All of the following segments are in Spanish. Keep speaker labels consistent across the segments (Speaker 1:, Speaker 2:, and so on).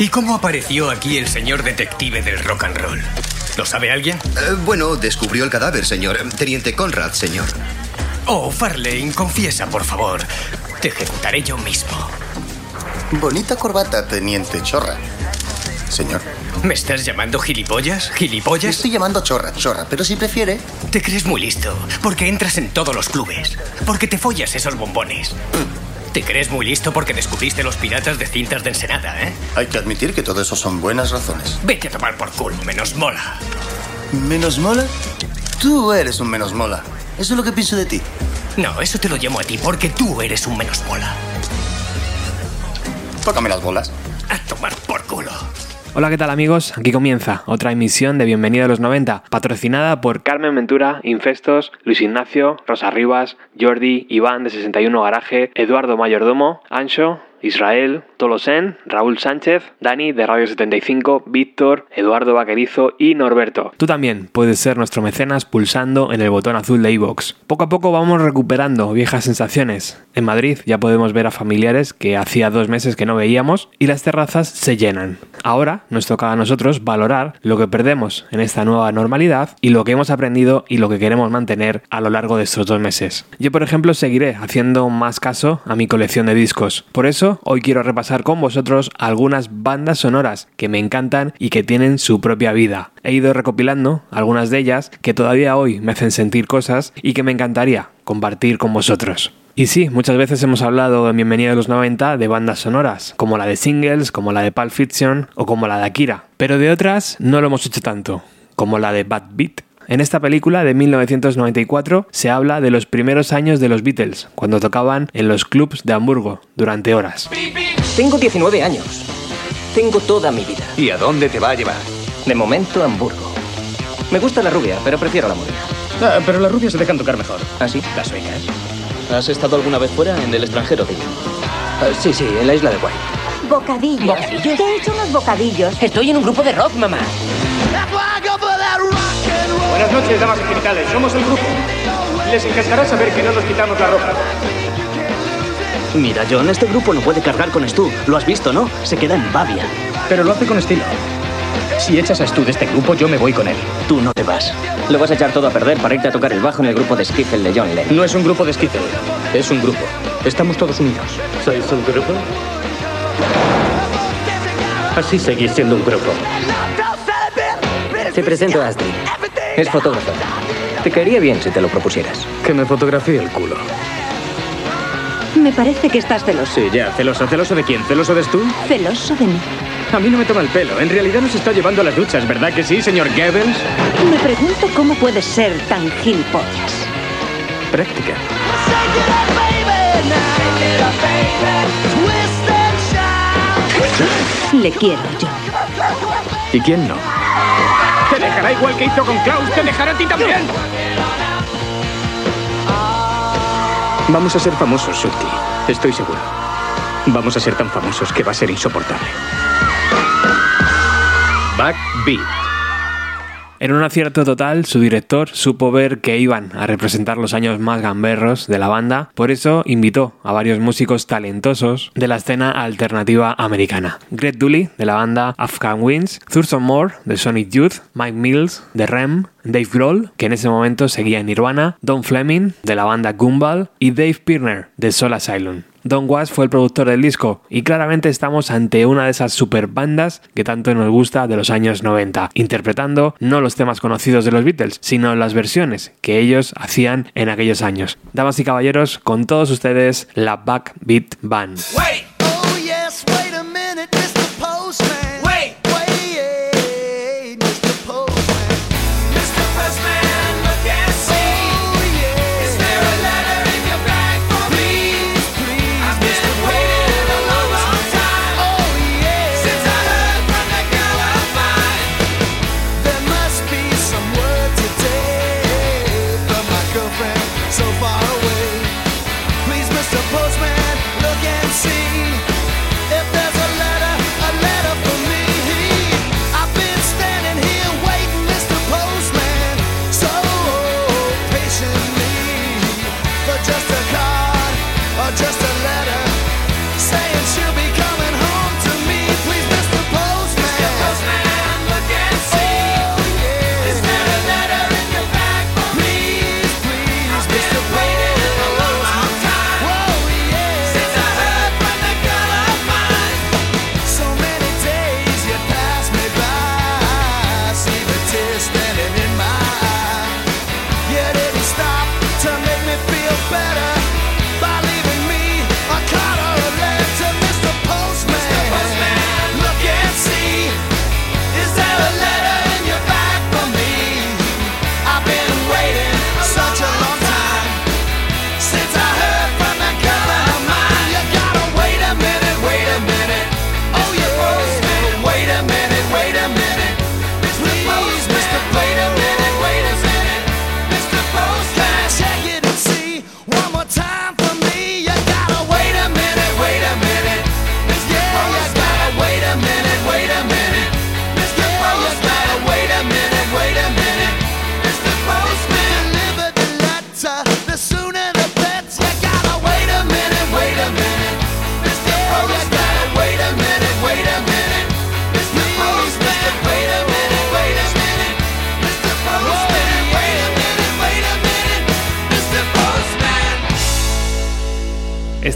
Speaker 1: ¿Y cómo apareció aquí el señor detective del rock and roll? ¿Lo sabe alguien?
Speaker 2: Eh, bueno, descubrió el cadáver, señor. Teniente Conrad, señor.
Speaker 1: Oh, Farlane, confiesa, por favor. Te ejecutaré yo mismo.
Speaker 3: Bonita corbata, teniente chorra. Señor.
Speaker 1: ¿Me estás llamando gilipollas? ¿Gilipollas?
Speaker 3: Estoy llamando chorra, chorra, pero si prefiere.
Speaker 1: Te crees muy listo, porque entras en todos los clubes, porque te follas esos bombones. Te crees muy listo porque descubriste los piratas de cintas de Ensenada, ¿eh?
Speaker 3: Hay que admitir que todo eso son buenas razones.
Speaker 1: Vete a tomar por culo, menos mola.
Speaker 3: ¿Menos mola? Tú eres un menos mola. Eso es lo que pienso de ti.
Speaker 1: No, eso te lo llamo a ti porque tú eres un menos mola.
Speaker 3: Tócame las bolas.
Speaker 1: A tomar por culo.
Speaker 4: Hola, ¿qué tal amigos? Aquí comienza otra emisión de Bienvenido a los 90, patrocinada por Carmen Ventura, Infestos, Luis Ignacio, Rosa Rivas, Jordi, Iván de 61 Garaje, Eduardo Mayordomo, Ancho, Israel, Tolosen, Raúl Sánchez, Dani de Radio 75, Víctor, Eduardo Vaquerizo y Norberto. Tú también puedes ser nuestro mecenas pulsando en el botón azul de iVoox. Poco a poco vamos recuperando viejas sensaciones. En Madrid ya podemos ver a familiares que hacía dos meses que no veíamos y las terrazas se llenan. Ahora nos toca a nosotros valorar lo que perdemos en esta nueva normalidad y lo que hemos aprendido y lo que queremos mantener a lo largo de estos dos meses. Yo, por ejemplo, seguiré haciendo más caso a mi colección de discos. Por eso, hoy quiero repasar con vosotros algunas bandas sonoras que me encantan y que tienen su propia vida. He ido recopilando algunas de ellas que todavía hoy me hacen sentir cosas y que me encantaría compartir con vosotros. Y sí, muchas veces hemos hablado en Bienvenida a los 90 de bandas sonoras, como la de Singles, como la de Pulp Fiction o como la de Akira. Pero de otras no lo hemos hecho tanto, como la de Bad Beat. En esta película de 1994 se habla de los primeros años de los Beatles, cuando tocaban en los clubs de Hamburgo durante horas.
Speaker 5: Tengo 19 años. Tengo toda mi vida.
Speaker 6: ¿Y a dónde te va a llevar?
Speaker 5: De momento, Hamburgo. Me gusta la rubia, pero prefiero la morena.
Speaker 6: Ah, pero las rubias se dejan tocar mejor.
Speaker 5: ¿Ah, sí?
Speaker 6: Las sueñas.
Speaker 5: ¿Has estado alguna vez fuera, en el extranjero, tío? Ah, sí, sí, en la isla de Guay.
Speaker 7: Bocadillos.
Speaker 5: ¿Bocadillos?
Speaker 7: Te he hecho unos bocadillos.
Speaker 5: Estoy en un grupo de rock, mamá.
Speaker 6: Buenas noches, damas y genitales. Somos el grupo. Les encantará saber que no nos quitamos la ropa.
Speaker 5: Mira, John, este grupo no puede cargar con Stu. Lo has visto, ¿no? Se queda en Bavia.
Speaker 6: Pero lo hace con estilo. Si echas a Stu de este grupo, yo me voy con él.
Speaker 5: Tú no te vas. Lo vas a echar todo a perder para irte a tocar el bajo en el grupo de Skiffle de John Lennon.
Speaker 6: No es un grupo de Skiffle. Es un grupo. Estamos todos unidos.
Speaker 8: ¿Sois un grupo? Así seguís siendo un grupo.
Speaker 5: Te presento a Astrid. Es fotógrafa. Te caería bien si te lo propusieras.
Speaker 8: Que me fotografíe el culo.
Speaker 7: Me parece que estás celoso.
Speaker 6: Sí, ya. ¿Celoso? ¿Celoso de quién? ¿Celoso de Stu?
Speaker 7: Celoso de mí.
Speaker 6: A mí no me toma el pelo. En realidad nos está llevando a las duchas, ¿verdad que sí, señor Goebbels?
Speaker 7: Me pregunto cómo puedes ser tan gilipollas.
Speaker 6: Práctica.
Speaker 7: Le quiero yo.
Speaker 6: ¿Y quién no? Te dejará igual que hizo con Klaus, te dejará a ti también. Vamos a ser famosos, Shulty. Estoy seguro. Vamos a ser tan famosos que va a ser insoportable. Backbeat.
Speaker 4: En un acierto total, su director supo ver que iban a representar los años más gamberros de la banda, por eso invitó a varios músicos talentosos de la escena alternativa americana. Greg Dooley, de la banda Afghan Winds, Thurston Moore, de Sonic Youth, Mike Mills, de Rem, Dave Grohl, que en ese momento seguía en Nirvana, Don Fleming, de la banda Gumball, y Dave Pirner, de Soul Asylum. Don Was fue el productor del disco y claramente estamos ante una de esas super bandas que tanto nos gusta de los años 90, interpretando no los temas conocidos de los Beatles, sino las versiones que ellos hacían en aquellos años. Damas y caballeros, con todos ustedes la Backbeat Band.
Speaker 9: Oh, yes, wait a minute, Mr. Postman.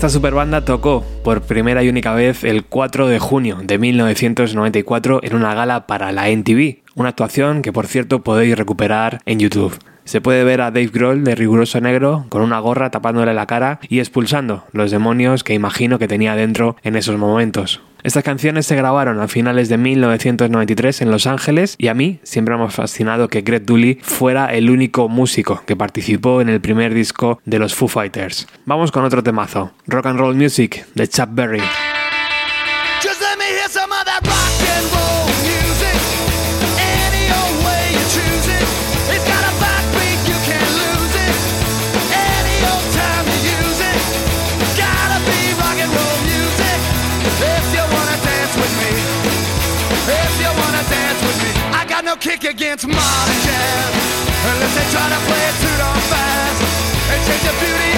Speaker 4: Esta superbanda tocó por primera y única vez el 4 de junio de 1994 en una gala para la NTV, una actuación que por cierto podéis recuperar en YouTube. Se puede ver a Dave Grohl de riguroso negro con una gorra tapándole la cara y expulsando los demonios que imagino que tenía dentro en esos momentos. Estas canciones se grabaron a finales de 1993 en Los Ángeles y a mí siempre me ha fascinado que Greg Dooley fuera el único músico que participó en el primer disco de los Foo Fighters. Vamos con otro temazo, Rock and Roll Music de Chuck Berry.
Speaker 9: No kick against modern jazz. Unless they try to play it too darn fast. And change the beauty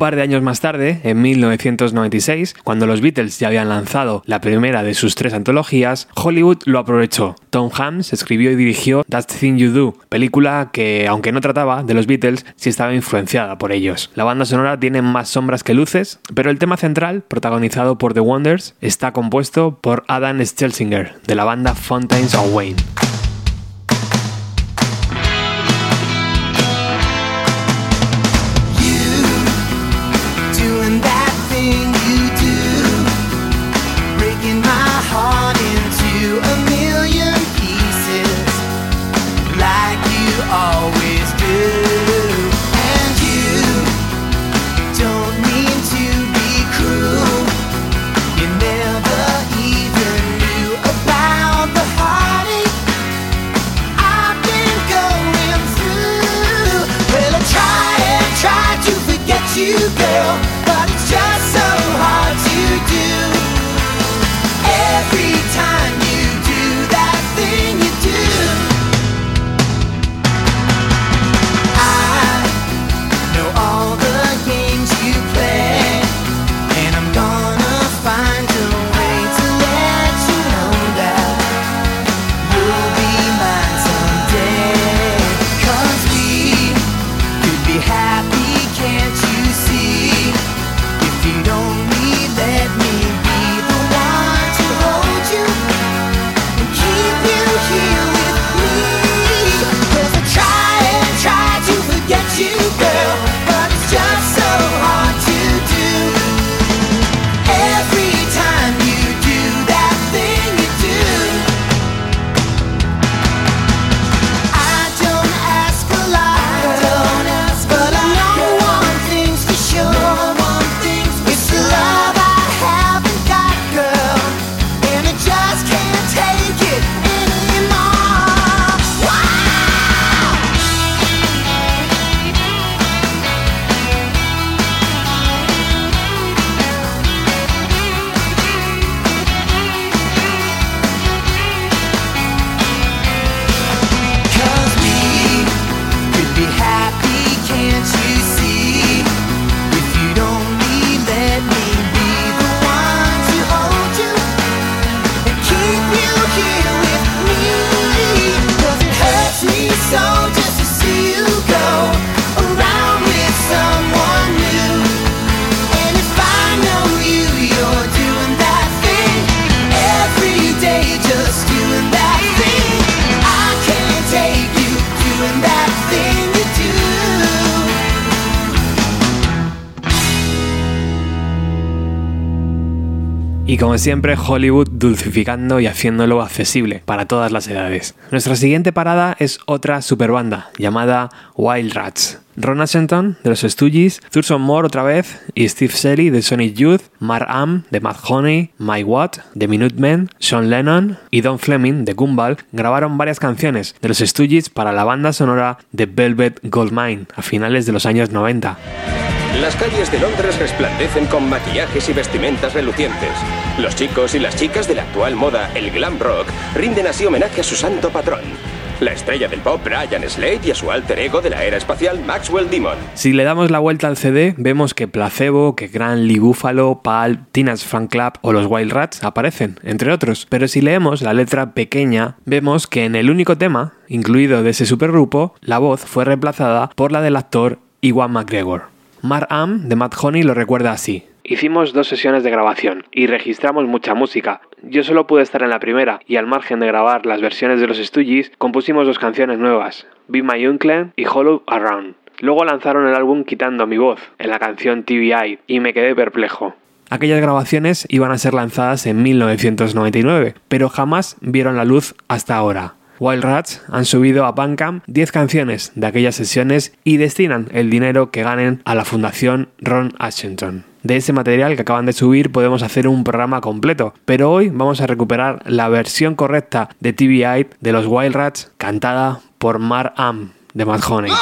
Speaker 4: par de años más tarde, en 1996, cuando los Beatles ya habían lanzado la primera de sus tres antologías, Hollywood lo aprovechó. Tom Hanks escribió y dirigió That Thing You Do, película que, aunque no trataba de los Beatles, sí estaba influenciada por ellos. La banda sonora tiene más sombras que luces, pero el tema central, protagonizado por The Wonders, está compuesto por Adam Stelzinger, de la banda Fountains of Wayne. Como siempre, Hollywood dulcificando y haciéndolo accesible para todas las edades. Nuestra siguiente parada es otra superbanda llamada Wild Rats. Ron Ashington de los Stooges, Thurston Moore otra vez y Steve Shelley de Sonic Youth, Mark Am de Mad Honey, Mike Watt de Minutemen, Sean Lennon y Don Fleming de Gumball grabaron varias canciones de los Stooges para la banda sonora de Velvet Goldmine a finales de los años 90.
Speaker 10: Las calles de Londres resplandecen con maquillajes y vestimentas relucientes. Los chicos y las chicas de la actual moda, el glam rock, rinden así homenaje a su santo patrón. La estrella del pop Brian Slade y a su alter ego de la era espacial Maxwell Demon.
Speaker 4: Si le damos la vuelta al CD, vemos que Placebo, que Gran Lee Buffalo, Pal, Tina's Fan Club o los Wild Rats aparecen, entre otros. Pero si leemos la letra pequeña, vemos que en el único tema, incluido de ese supergrupo, la voz fue reemplazada por la del actor Iwan McGregor. Mark Am de Matt Honey lo recuerda así. Hicimos dos sesiones de grabación y registramos mucha música. Yo solo pude estar en la primera y al margen de grabar las versiones de los Stooges, compusimos dos canciones nuevas, Be My Uncle y Hollow Around. Luego lanzaron el álbum quitando mi voz en la canción TVI y me quedé perplejo. Aquellas grabaciones iban a ser lanzadas en 1999, pero jamás vieron la luz hasta ahora. Wild Rats han subido a Bandcamp 10 canciones de aquellas sesiones y destinan el dinero que ganen a la Fundación Ron Ashington. De ese material que acaban de subir podemos hacer un programa completo, pero hoy vamos a recuperar la versión correcta de TV de los Wild Rats cantada por Mar Am de Mad Honey.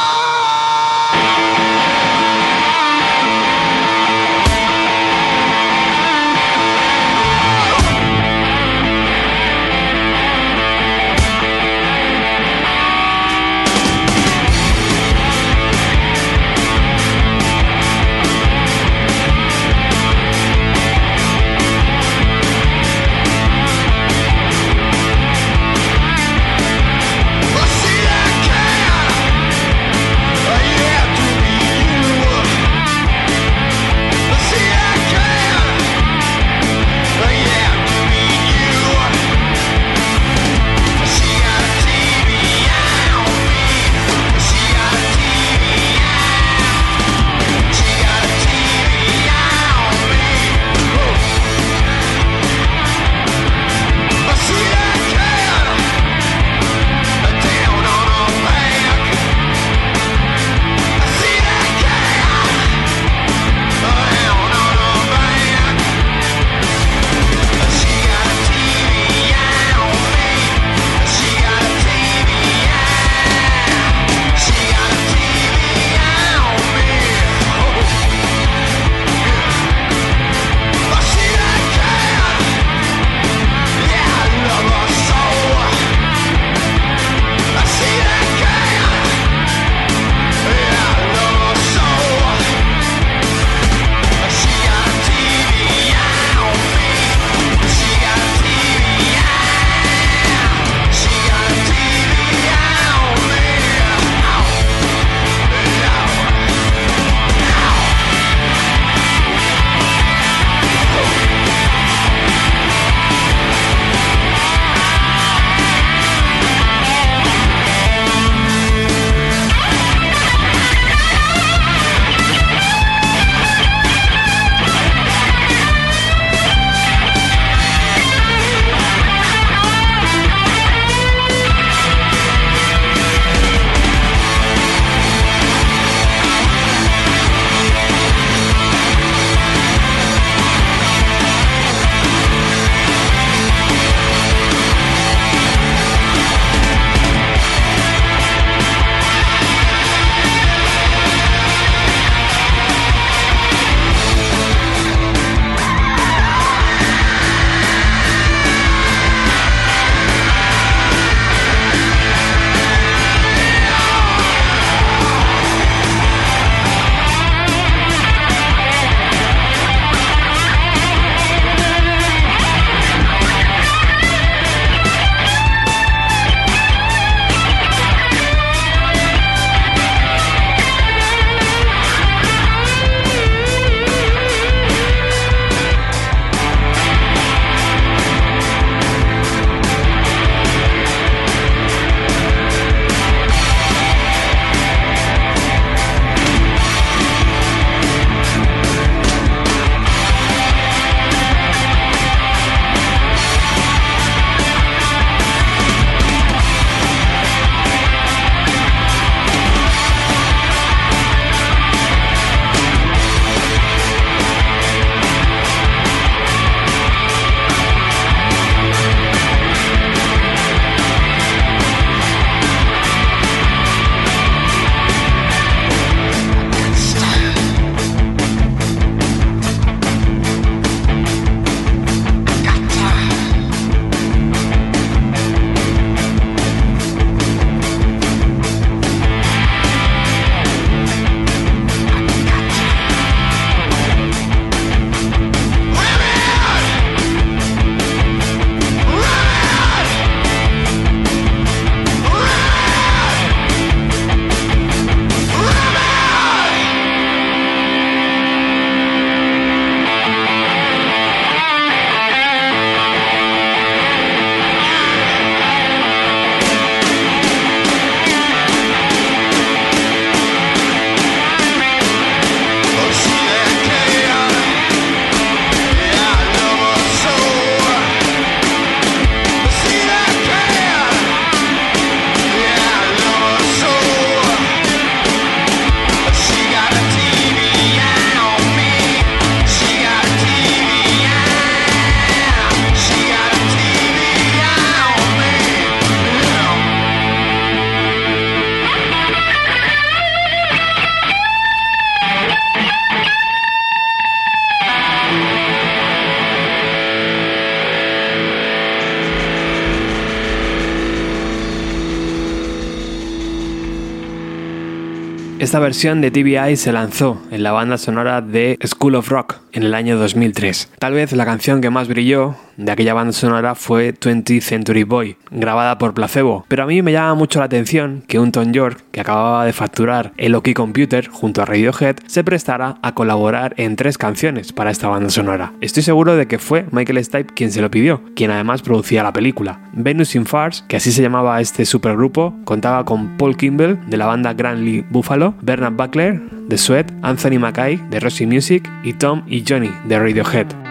Speaker 11: Esta versión de TBI se lanzó en la banda sonora de School of Rock en el año 2003. Tal vez la canción que más brilló de aquella banda sonora fue 20th Century Boy, grabada por Placebo, pero a mí me llama mucho la atención que un Tom York, que acababa de facturar el OK Computer junto a Radiohead, se prestara a colaborar en tres canciones para esta banda sonora. Estoy seguro de que fue Michael Stipe quien se lo pidió, quien además producía la película. Venus in Farce, que así se llamaba este supergrupo, contaba con Paul Kimball de la banda Grand Lee Buffalo, Bernard Buckler de Sweat, Anthony Mackay de Rossi Music y Tom y Johnny de Radiohead.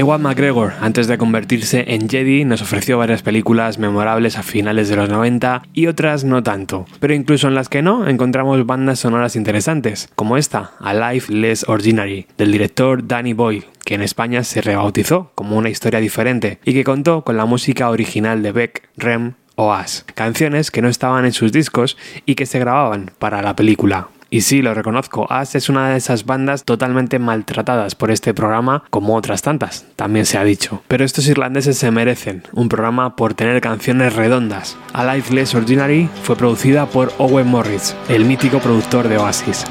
Speaker 9: Ewan McGregor, antes de convertirse en Jedi, nos ofreció varias películas memorables a finales de los 90 y otras no tanto. Pero incluso en las que no, encontramos bandas sonoras interesantes, como esta, A Life Less Ordinary, del director Danny Boyle, que en España se rebautizó como una historia diferente y que contó con la música original de Beck, Rem o Ash, canciones que no estaban en sus discos y que se grababan para la película. Y sí, lo reconozco, As es una de esas bandas totalmente maltratadas por este programa, como otras tantas, también se ha dicho. Pero estos irlandeses se merecen un programa por tener canciones redondas. A Life Less Ordinary fue producida por Owen Morris, el mítico productor de Oasis.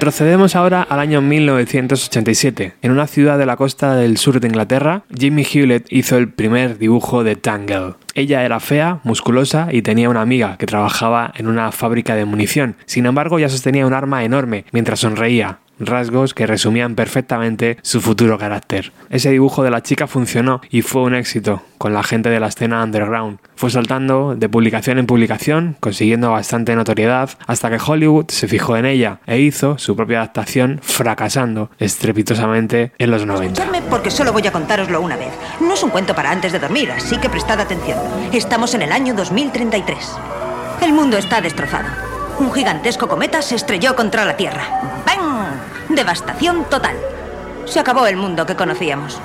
Speaker 9: Retrocedemos ahora al año 1987. En una ciudad de la costa del sur de Inglaterra, Jimmy Hewlett hizo el primer dibujo de Tangle. Ella era fea, musculosa y tenía una amiga que trabajaba en una fábrica de munición. Sin embargo, ya sostenía un arma enorme mientras sonreía rasgos que resumían perfectamente su futuro carácter. Ese dibujo de la chica funcionó y fue un éxito con la gente de la escena underground. Fue saltando de publicación en publicación, consiguiendo bastante notoriedad, hasta que Hollywood se fijó en ella e hizo su propia adaptación, fracasando estrepitosamente en los 90.
Speaker 12: Escuchadme porque solo voy a contároslo una vez. No es un cuento para antes de dormir, así que prestad atención. Estamos en el año 2033. El mundo está destrozado. Un gigantesco cometa se estrelló contra la Tierra. ¡Bang! Devastación total. Se acabó el mundo que conocíamos.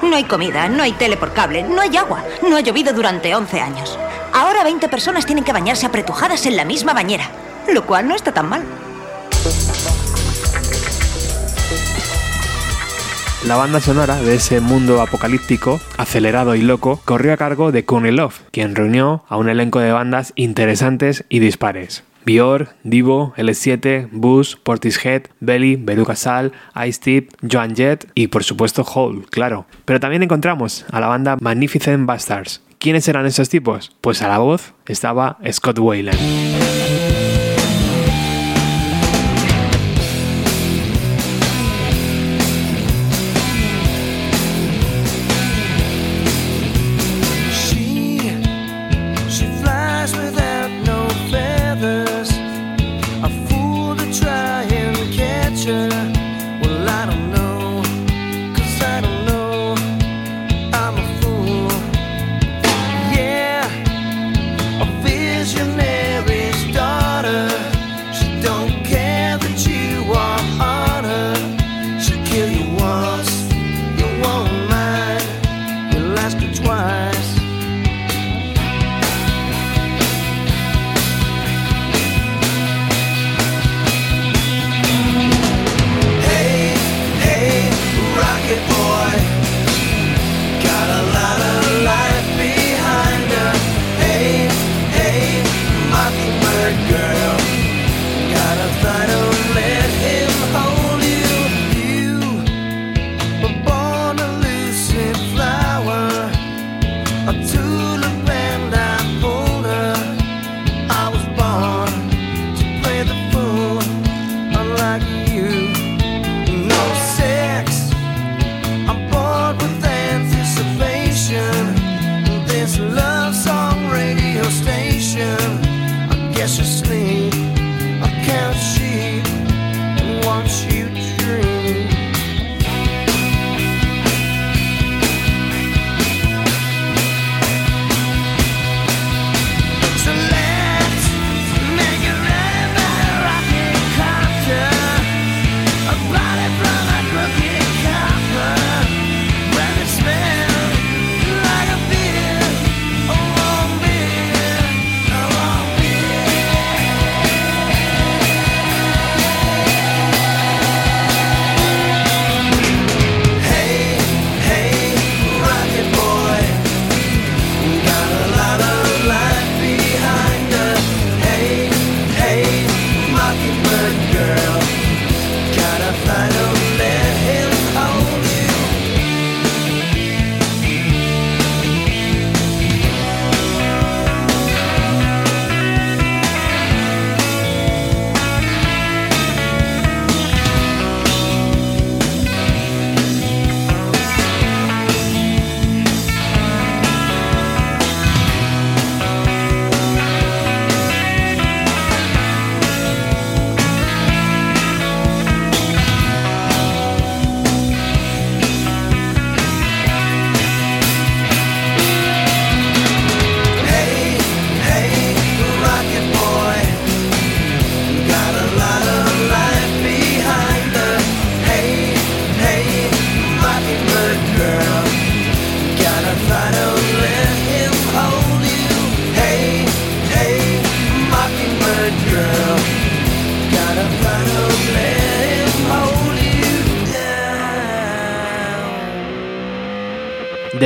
Speaker 12: No hay comida, no hay tele por cable, no hay agua, no ha llovido durante 11 años. Ahora 20 personas tienen que bañarse apretujadas en la misma bañera, lo cual no está tan mal.
Speaker 9: La banda sonora de ese mundo apocalíptico, acelerado y loco, corrió a cargo de Courtney Love, quien reunió a un elenco de bandas interesantes y dispares. Bior, Divo, L7, Bush, Portishead, Belly, Beluga Sal, Ice Tip, Joan Jett y por supuesto Hole, claro. Pero también encontramos a la banda Magnificent Bastards. ¿Quiénes eran esos tipos? Pues a la voz estaba Scott Wayland.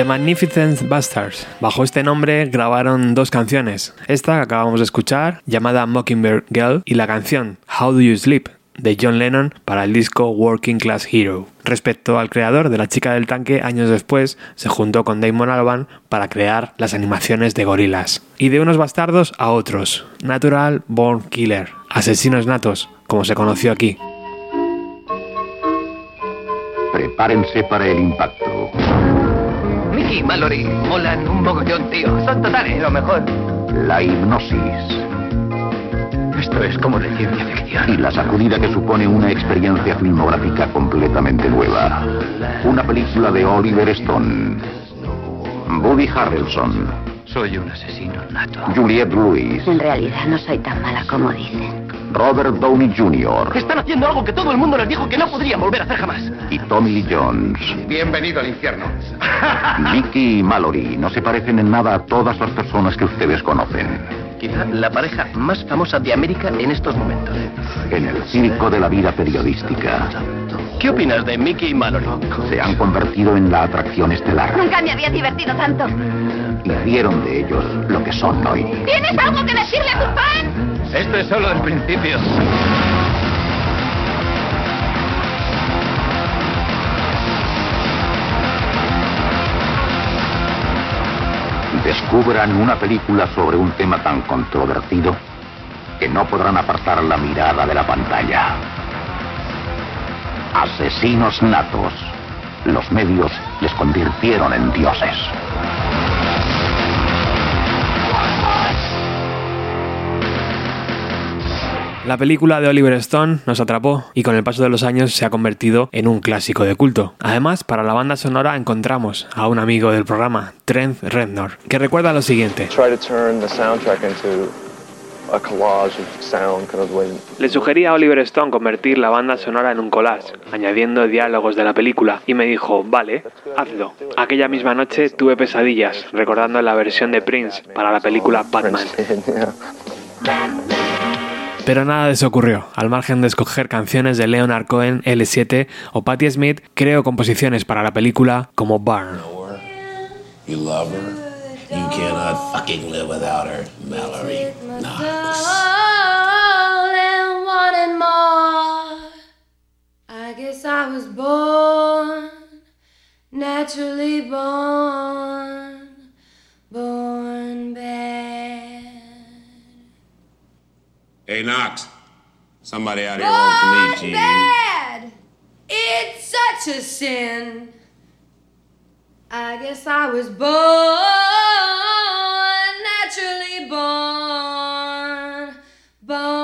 Speaker 4: The
Speaker 9: Magnificent Bastards. Bajo este nombre grabaron dos canciones. Esta que acabamos de escuchar, llamada Mockingbird Girl, y la canción How Do You Sleep,
Speaker 4: de John Lennon para el disco Working Class Hero. Respecto al creador de La chica del tanque, años después se juntó con Damon Albarn para crear las animaciones de gorilas. Y de unos bastardos a otros, Natural Born Killer, asesinos natos, como se conoció aquí.
Speaker 13: Prepárense para el impacto.
Speaker 14: Y Mallory molan un mogollón, tío. Son totales, lo mejor.
Speaker 13: La hipnosis.
Speaker 14: Esto es como de ciencia ficción.
Speaker 13: Y la sacudida que supone una experiencia filmográfica completamente nueva. Una película de Oliver Stone. Woody Harrelson.
Speaker 14: Soy un asesino nato.
Speaker 13: Juliette Lewis.
Speaker 15: En realidad no soy tan mala como dicen.
Speaker 13: Robert Downey Jr.
Speaker 14: Están haciendo algo que todo el mundo les dijo que no podrían volver a hacer jamás.
Speaker 13: Y Tommy Lee Jones.
Speaker 16: Bienvenido al infierno.
Speaker 13: Mickey y Mallory no se parecen en nada a todas las personas que ustedes conocen.
Speaker 14: Quizá la pareja más famosa de América en estos momentos.
Speaker 13: En el circo de la vida periodística.
Speaker 14: ¿Qué opinas de Mickey y Mallory?
Speaker 13: Se han convertido en la atracción estelar.
Speaker 15: Nunca me había divertido tanto.
Speaker 13: Hicieron de ellos lo que son hoy.
Speaker 15: ¿Tienes algo que decirle a tus fans?
Speaker 14: Esto es solo el principio.
Speaker 13: Descubran una película sobre un tema tan controvertido que no podrán apartar la mirada de la pantalla. Asesinos natos. Los medios les convirtieron en dioses.
Speaker 4: La película de Oliver Stone nos atrapó y con el paso de los años se ha convertido en un clásico de culto. Además, para la banda sonora encontramos a un amigo del programa, Trent Reznor, que recuerda lo siguiente. Le sugerí a Oliver Stone convertir la banda sonora en un collage, añadiendo diálogos de la película, y me dijo, vale, hazlo. Aquella misma noche tuve pesadillas, recordando la versión de Prince para la película Batman. Pero nada de eso ocurrió. Al margen de escoger canciones de Leonard Cohen, L7 o Patti Smith, creo composiciones para la película como Barn.
Speaker 17: You love her. You cannot fucking live without her, Mallory. Knox.
Speaker 18: and wanted more. I guess I was born, naturally born, born bad.
Speaker 17: Hey, Knox. Somebody out here wants to meet
Speaker 18: Born
Speaker 17: you.
Speaker 18: bad. It's such a sin. I guess I was born, naturally born, born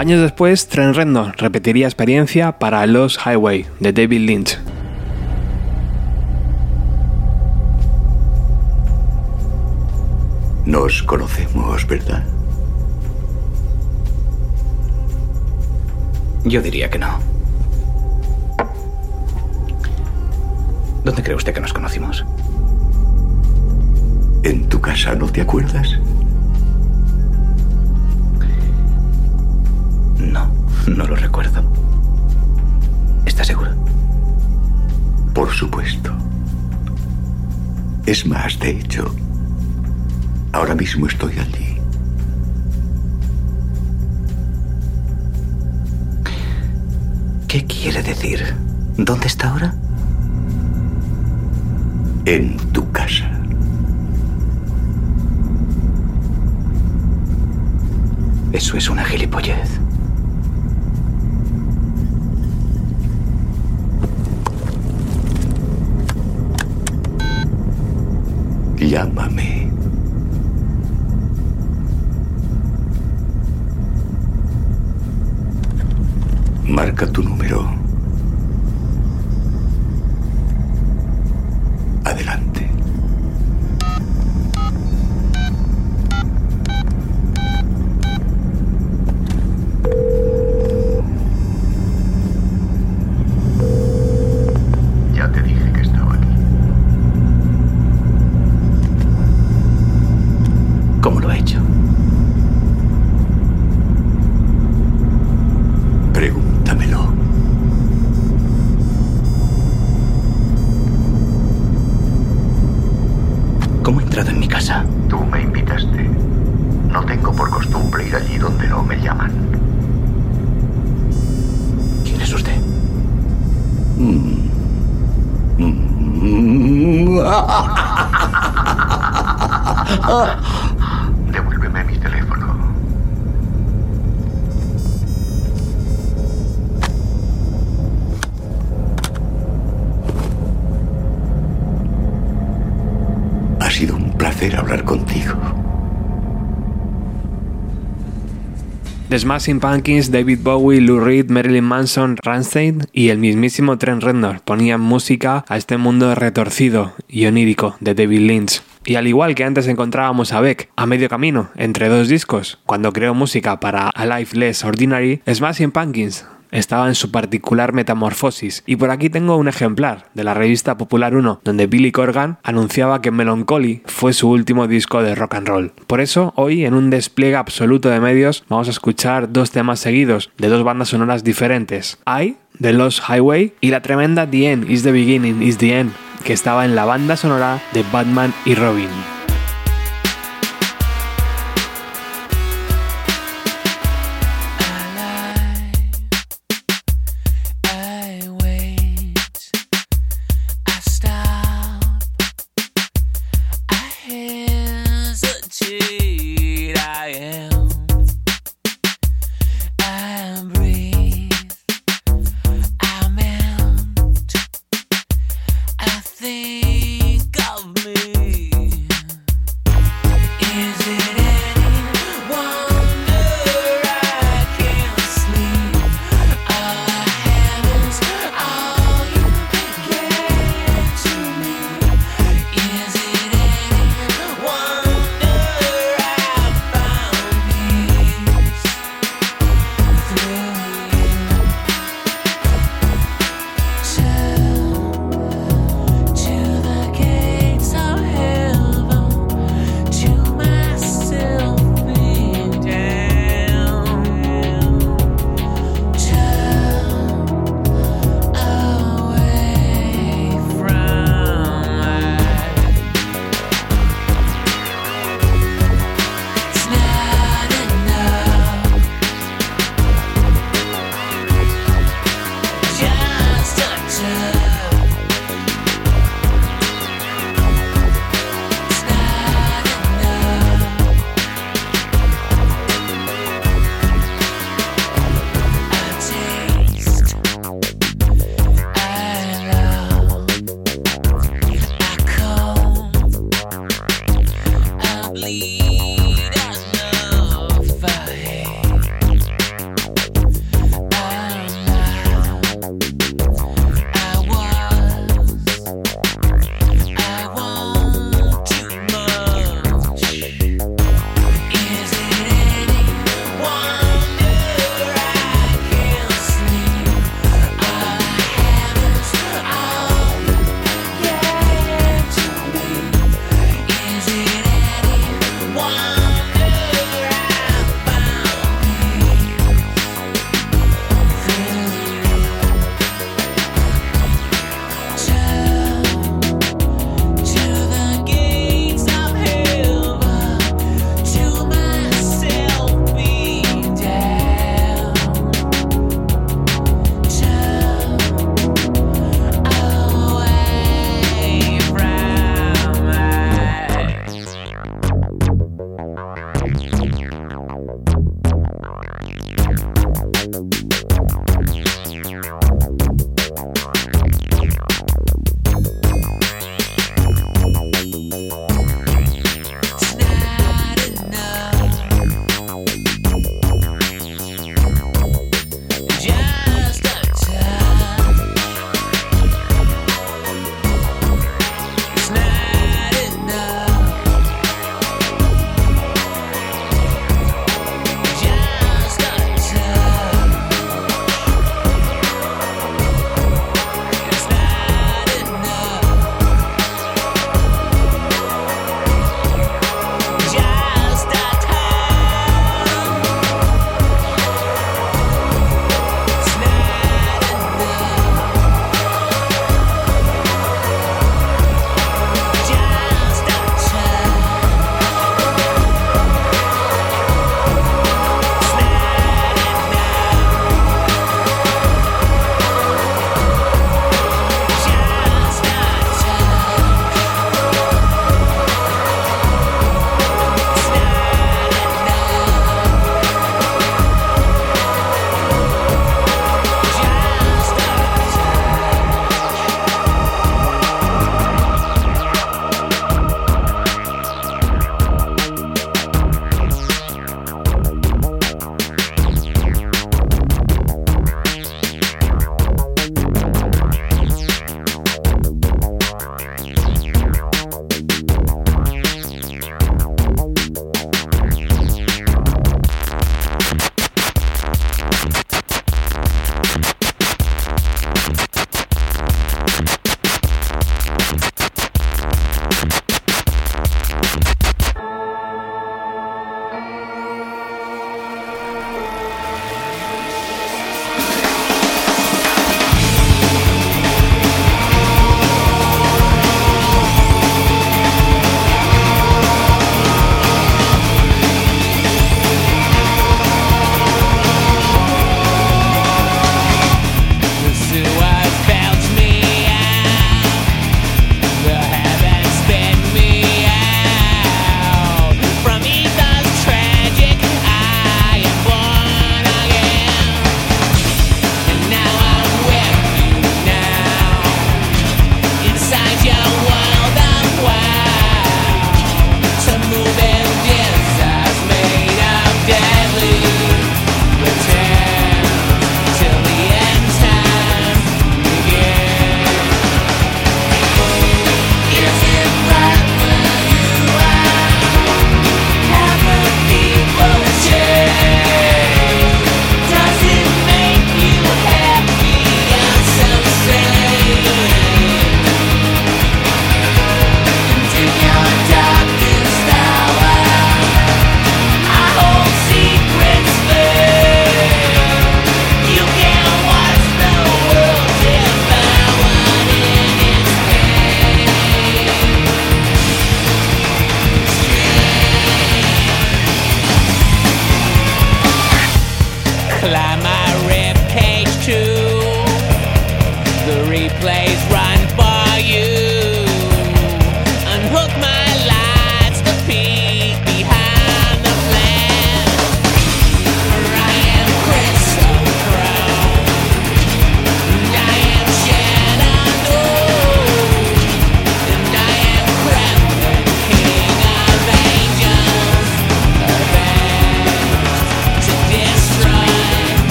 Speaker 4: Años después, Trent Reznor repetiría experiencia para Lost Highway de David Lynch.
Speaker 16: Nos conocemos, ¿verdad?
Speaker 19: Yo diría que no. ¿Dónde cree usted que nos conocimos?
Speaker 16: ¿En tu casa no te acuerdas?
Speaker 19: No, lo recuerdo. ¿Estás seguro?
Speaker 16: Por supuesto. Es más, de hecho, ahora mismo estoy allí.
Speaker 19: ¿Qué quiere decir? ¿Dónde está ahora?
Speaker 16: En tu casa.
Speaker 19: Eso es una gilipollez.
Speaker 16: Llámame. Marca tu número.
Speaker 4: The Smashing Pumpkins, David Bowie, Lou Reed, Marilyn Manson, Rammstein y el mismísimo Trent Reznor ponían música a este mundo retorcido y onírico de David Lynch. Y al igual que antes encontrábamos a Beck a medio camino entre dos discos, cuando creó música para A Life Less Ordinary, Smashing Pumpkins estaba en su particular metamorfosis. Y por aquí tengo un ejemplar de la revista Popular 1, donde Billy Corgan anunciaba que Melancholy fue su último disco de rock and roll. Por eso, hoy, en un despliegue absoluto de medios, vamos a escuchar dos temas seguidos de dos bandas sonoras diferentes. I, de Lost Highway, y la tremenda The End is the Beginning is the End, que estaba en la banda sonora de Batman y Robin.
Speaker 20: I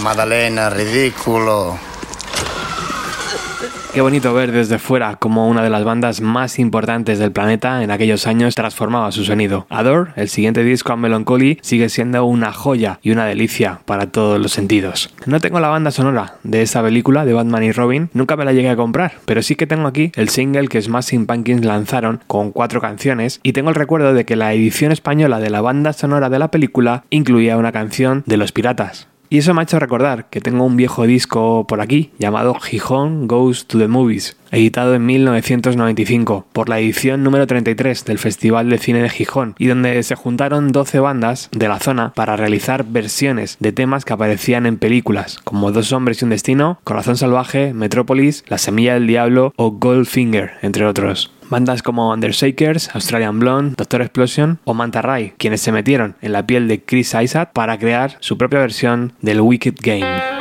Speaker 3: Magdalena, ridículo.
Speaker 4: Qué bonito ver desde fuera cómo una de las bandas más importantes del planeta en aquellos años transformaba su sonido. Adore, el siguiente disco a Melancholy, sigue siendo una joya y una delicia para todos los sentidos. No tengo la banda sonora de esa película de Batman y Robin, nunca me la llegué a comprar, pero sí que tengo aquí el single que Smashing Pumpkins lanzaron con cuatro canciones y tengo el recuerdo de que la edición española de la banda sonora de la película incluía una canción de Los Piratas. Y eso me ha hecho recordar que tengo un viejo disco por aquí llamado Gijón Goes to the Movies, editado en 1995 por la edición número 33 del Festival de Cine de Gijón y donde se juntaron 12 bandas de la zona para realizar versiones de temas que aparecían en películas como Dos hombres y un destino, Corazón salvaje, Metrópolis, La semilla del diablo o Goldfinger, entre otros. Bandas como Undershakers, Australian Blonde, Doctor Explosion o Manta Ray, quienes se metieron en la piel de Chris Isaac para crear su propia versión del Wicked Game.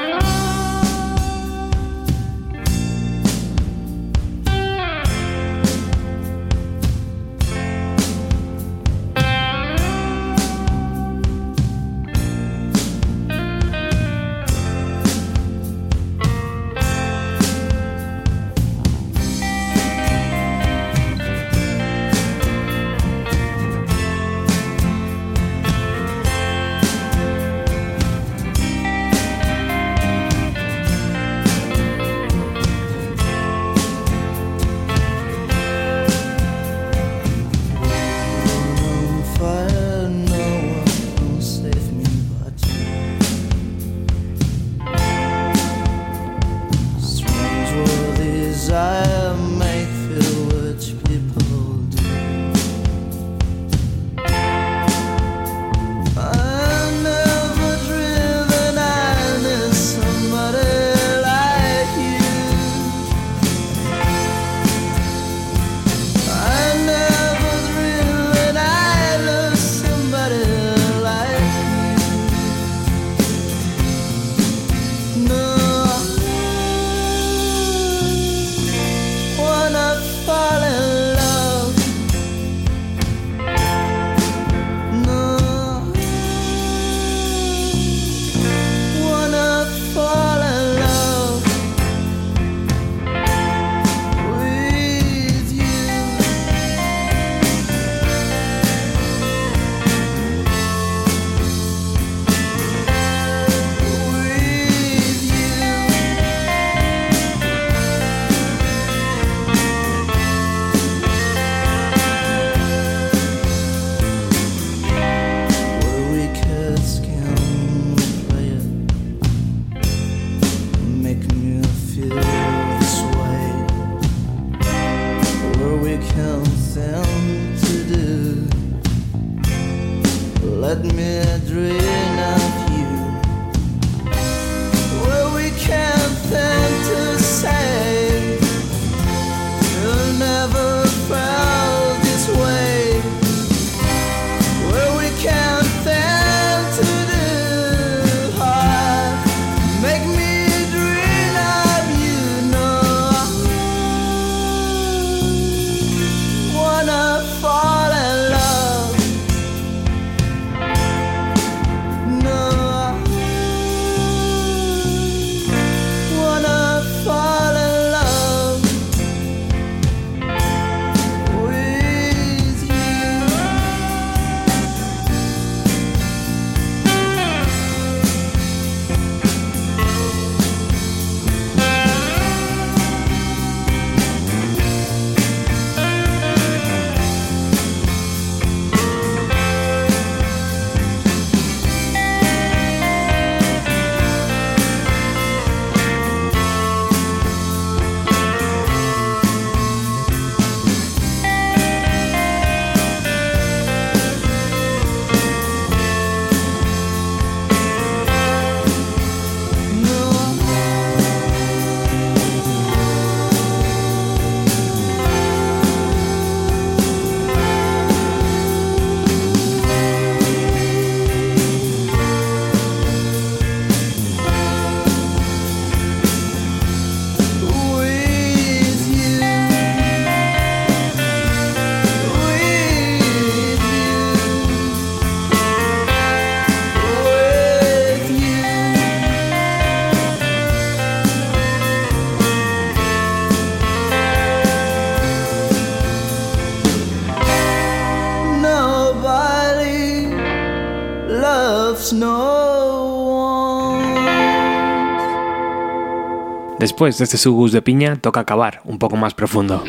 Speaker 4: Después de este sugus de piña, toca acabar un poco más profundo.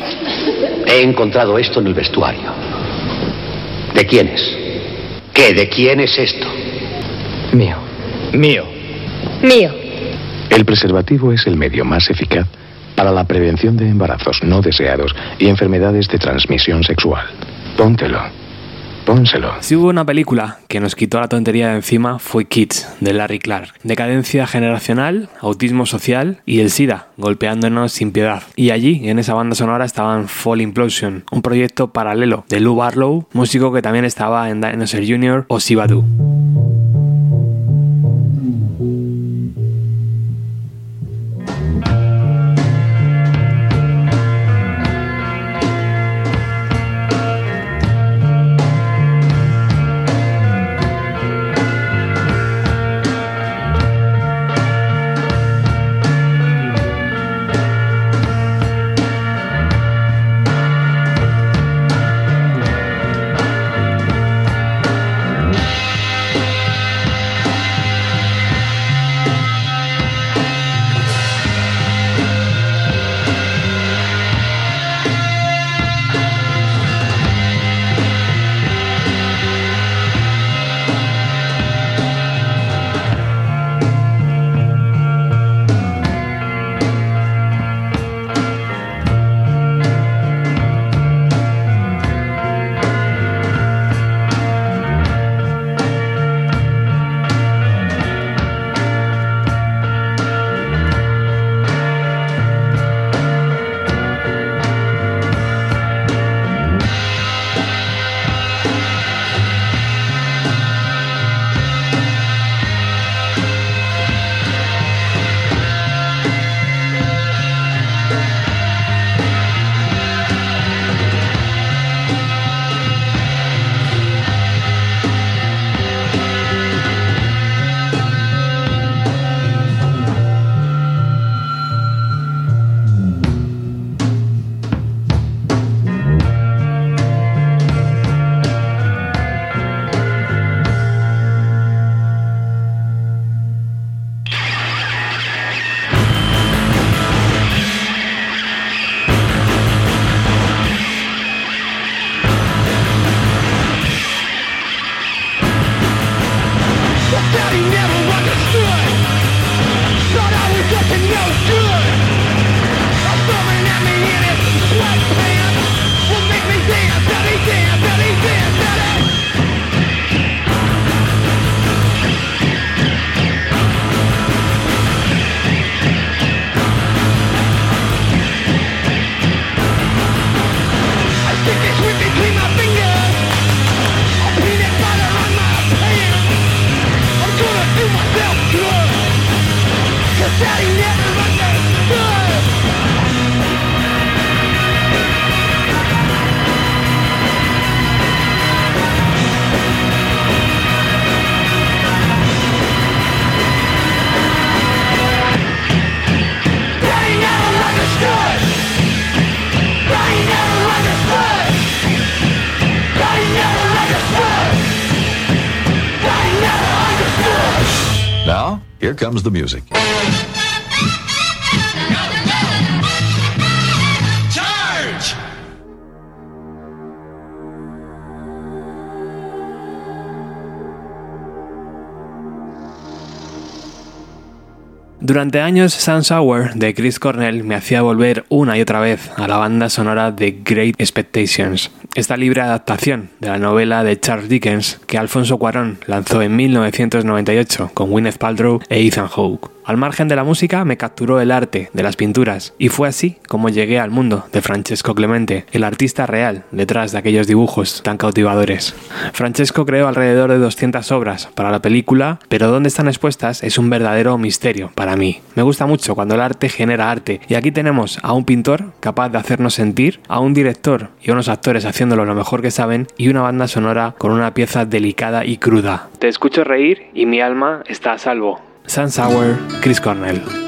Speaker 14: He encontrado esto en el vestuario. ¿De quién es? ¿Qué? ¿De quién es esto?
Speaker 21: Mío. Mío.
Speaker 22: Mío.
Speaker 23: El preservativo es el medio más eficaz para la prevención de embarazos no deseados y enfermedades de transmisión sexual. Póntelo.
Speaker 4: Si hubo una película que nos quitó la tontería de encima fue Kids, de Larry Clark. Decadencia generacional, autismo social y el SIDA, golpeándonos sin piedad. Y allí, en esa banda sonora, estaban Fall Implosion, un proyecto paralelo de Lou Barlow, músico que también estaba en Dinosaur Jr. o Sibadu.
Speaker 24: Comes the music.
Speaker 25: Charge!
Speaker 26: Durante años, Sunsour de Chris Cornell me hacía volver una y otra vez a la banda sonora de Great Expectations, esta libre adaptación de la novela de Charles Dickens que Alfonso Cuarón lanzó en 1998 con Gwyneth Paltrow e Ethan Hawke. Al margen de la música me capturó el arte de las pinturas y fue así como llegué al mundo de Francesco Clemente, el artista real detrás de aquellos dibujos tan cautivadores. Francesco creó alrededor de 200 obras para la película, pero dónde están expuestas es un verdadero misterio para mí. Me gusta mucho cuando el arte genera arte y aquí tenemos a un pintor capaz de hacernos sentir, a un director y unos actores haciéndolo lo mejor que saben y una banda sonora con una pieza delicada y cruda. Te escucho reír y mi alma está a salvo. Sunsour, Chris Cornell.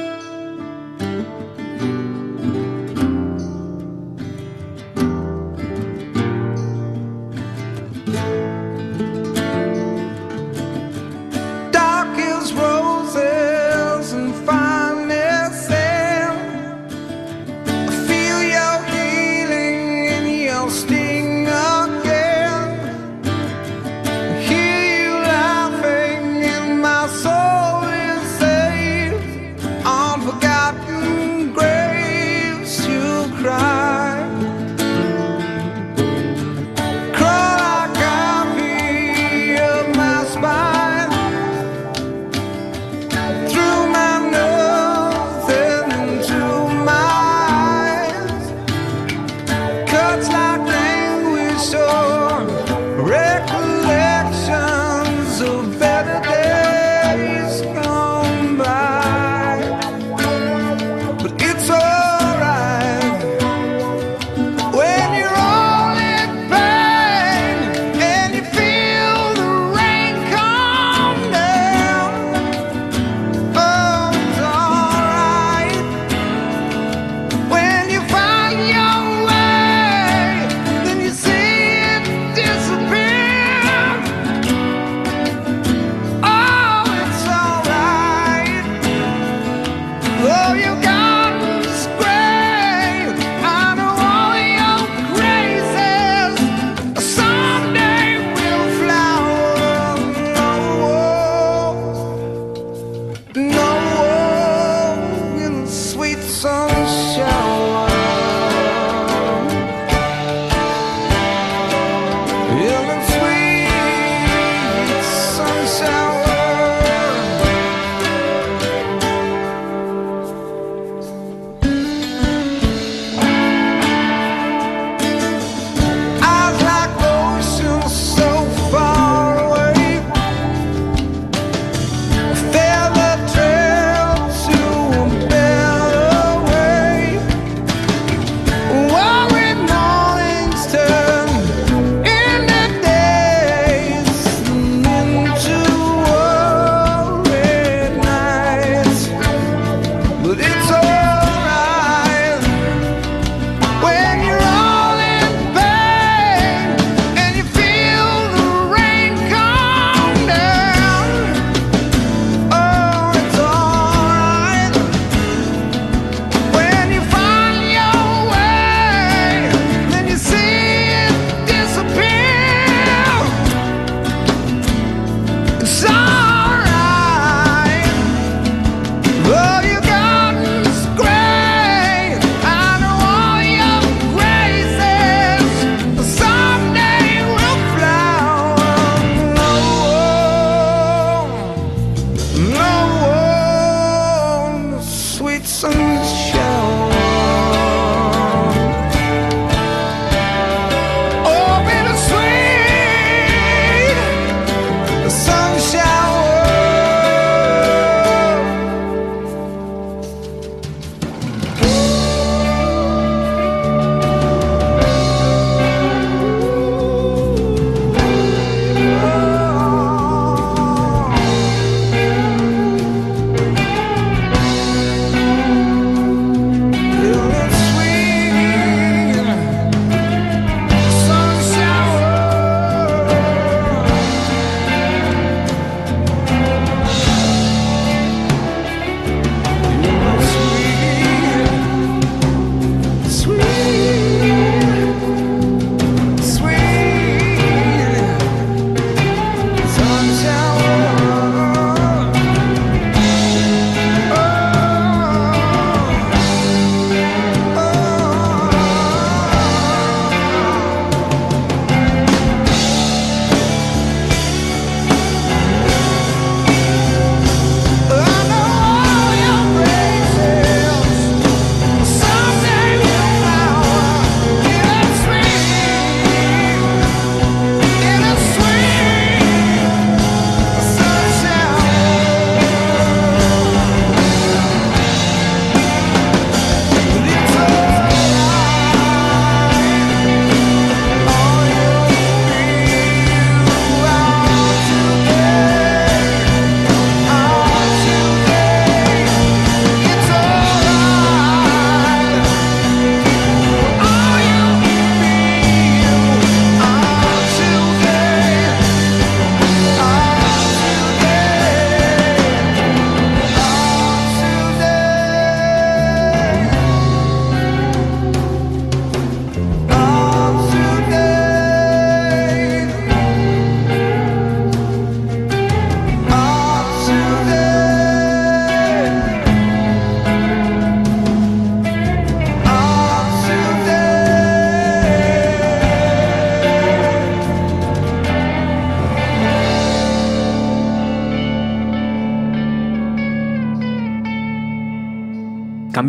Speaker 25: sun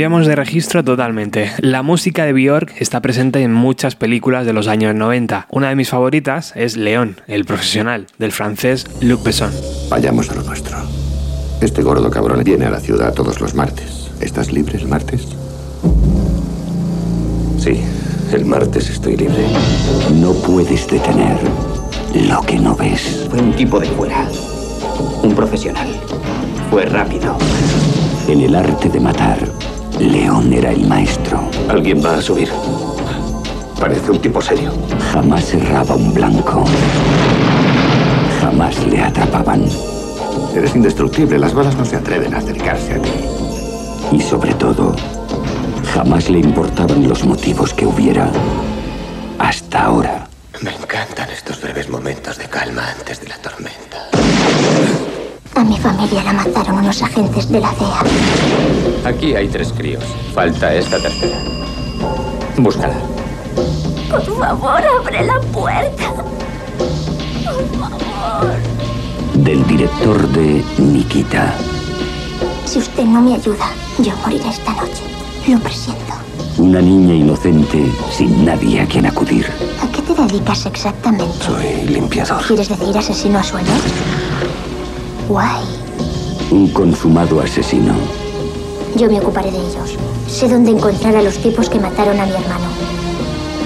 Speaker 4: Cambiamos de registro totalmente. La música de Björk está presente en muchas películas de los años 90. Una de mis favoritas es León, el profesional, del francés Luc Besson.
Speaker 23: Vayamos a lo nuestro. Este gordo cabrón viene a la ciudad todos los martes. ¿Estás libre el martes?
Speaker 27: Sí, el martes estoy libre. No puedes detener lo que no ves.
Speaker 28: Fue un tipo de fuera. Un profesional. Fue rápido.
Speaker 27: En el arte de matar, León era el maestro.
Speaker 23: ¿Alguien va a subir? Parece un tipo serio.
Speaker 27: Jamás erraba un blanco. Jamás le atrapaban.
Speaker 23: Eres indestructible. Las balas no se atreven a acercarse a ti.
Speaker 27: Y sobre todo, jamás le importaban los motivos que hubiera. Hasta ahora.
Speaker 23: Me encantan estos breves momentos de calma antes de la tormenta.
Speaker 29: A mi familia la mataron agentes de la DEA.
Speaker 6: Aquí hay tres críos. Falta esta tercera. Búscala.
Speaker 29: Por favor, abre la puerta. Por favor.
Speaker 27: Del director de Nikita.
Speaker 29: Si usted no me ayuda, yo moriré esta noche. Lo presiento.
Speaker 27: Una niña inocente sin nadie a quien acudir.
Speaker 29: ¿A qué te dedicas exactamente?
Speaker 27: Soy limpiador.
Speaker 29: ¿Quieres decir asesino a sueldo? Guay.
Speaker 27: Un consumado asesino.
Speaker 29: Yo me ocuparé de ellos. Sé dónde encontrar a los tipos que mataron a mi hermano.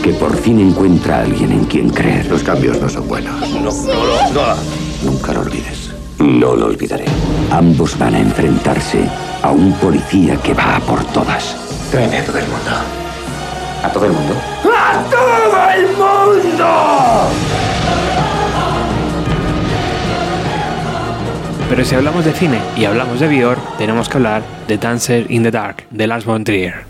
Speaker 27: Que por fin encuentra a alguien en quien creer.
Speaker 23: Los cambios no son buenos.
Speaker 27: No, no, no.
Speaker 23: Nunca lo olvides.
Speaker 27: No lo olvidaré. Ambos van a enfrentarse a un policía que va a por todas.
Speaker 23: Tráeme a todo el mundo.
Speaker 6: ¿A todo el mundo?
Speaker 9: ¡A todo el mundo!
Speaker 4: Pero si hablamos de cine y hablamos de Björk, tenemos que hablar de Dancer in the Dark, de Lars von Trier.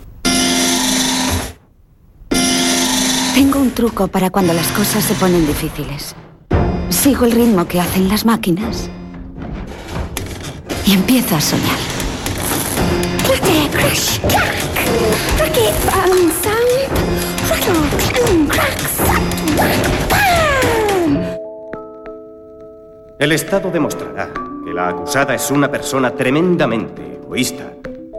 Speaker 30: Tengo un truco para cuando las cosas se ponen difíciles. Sigo el ritmo que hacen las máquinas y empiezo a soñar.
Speaker 31: El Estado demostrará que la acusada es una persona tremendamente egoísta,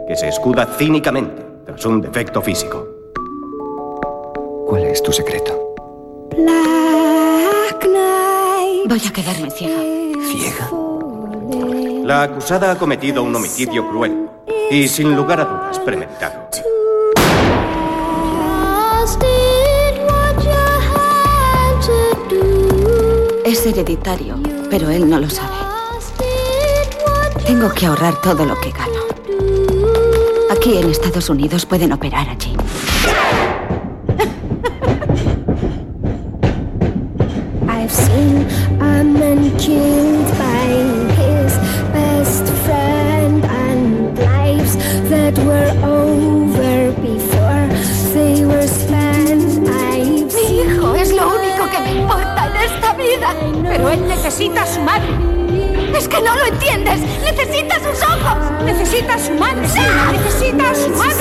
Speaker 31: que se escuda cínicamente tras un defecto físico.
Speaker 23: ¿Cuál es tu secreto?
Speaker 29: Black night.
Speaker 30: Voy a quedarme ciega.
Speaker 23: ¿Ciega?
Speaker 31: La acusada ha cometido un homicidio cruel y, sin lugar a dudas, premeditado.
Speaker 30: Es hereditario, pero él no lo sabe. Tengo que ahorrar todo lo que gano. Aquí en Estados Unidos pueden operar allí.
Speaker 29: I've seen a man killed by his best friend and lives that were over before they were spent. I've
Speaker 15: Mi hijo es lo único que me importa en esta vida. Pero él necesita a su madre. Es que no lo entiendes. Necesita sus ojos. Necesita a su madre. Sí, necesita a su madre.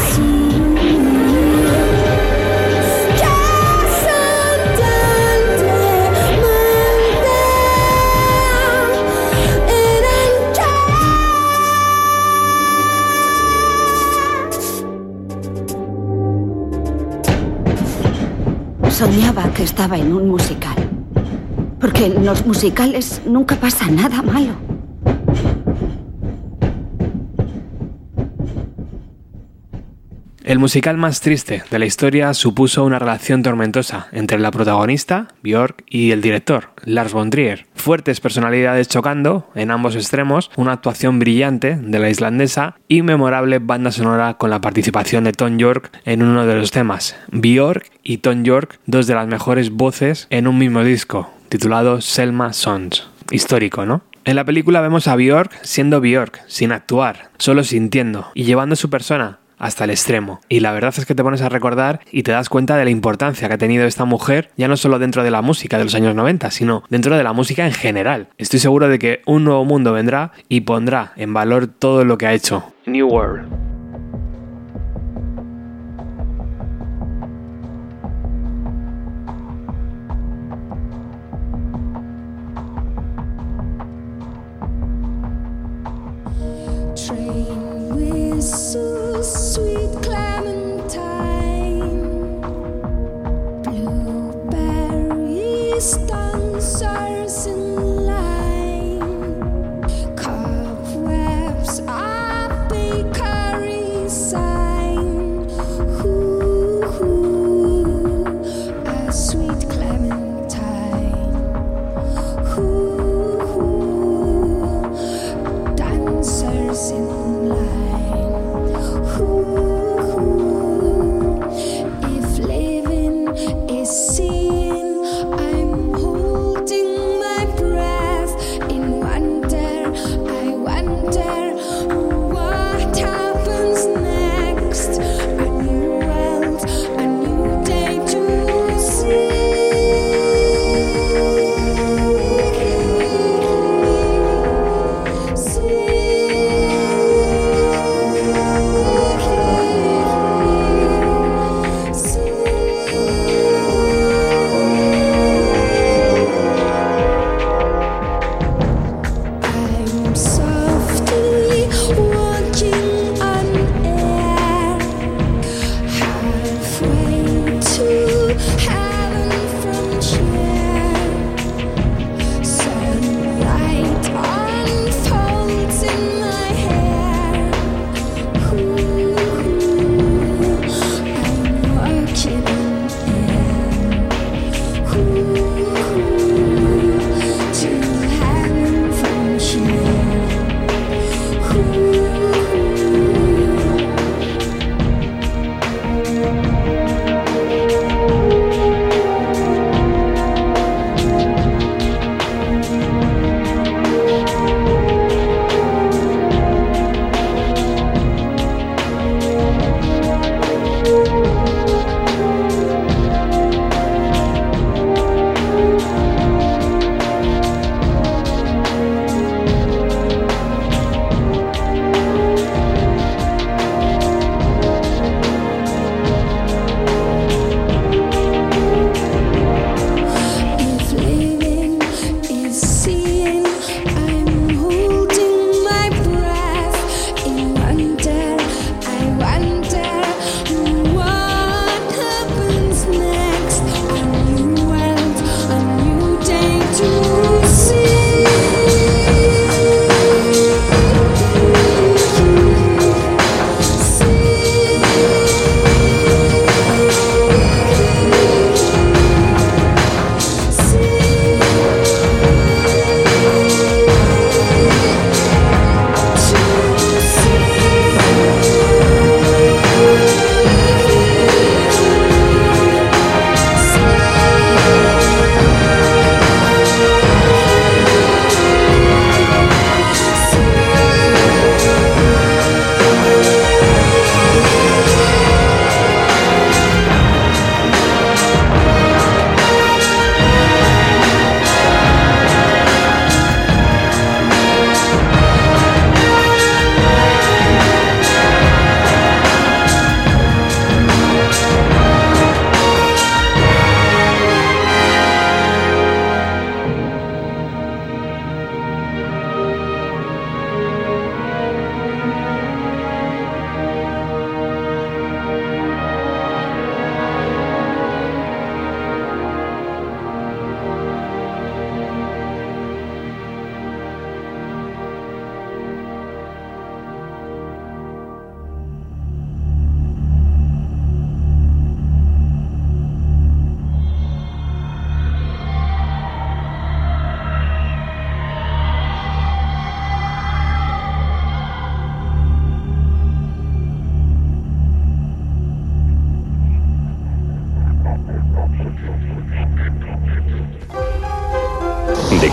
Speaker 30: Soñaba que estaba en un musical. Porque en los musicales nunca pasa nada malo.
Speaker 4: El musical más triste de la historia supuso una relación tormentosa entre la protagonista, Björk, y el director, Lars von Trier. Fuertes personalidades chocando en ambos extremos, una actuación brillante de la islandesa y memorable banda sonora con la participación de Tom York en uno de los temas. Björk y Tom York, dos de las mejores voces en un mismo disco, titulado Selma Sons. Histórico, ¿no? En la película vemos a Björk siendo Björk, sin actuar, solo sintiendo y llevando su persona hasta el extremo. Y la verdad es que te pones a recordar y te das cuenta de la importancia que ha tenido esta mujer, ya no solo dentro de la música de los años 90, sino dentro de la música en general. Estoy seguro de que un nuevo mundo vendrá y pondrá en valor todo lo que ha hecho. New World.
Speaker 9: Train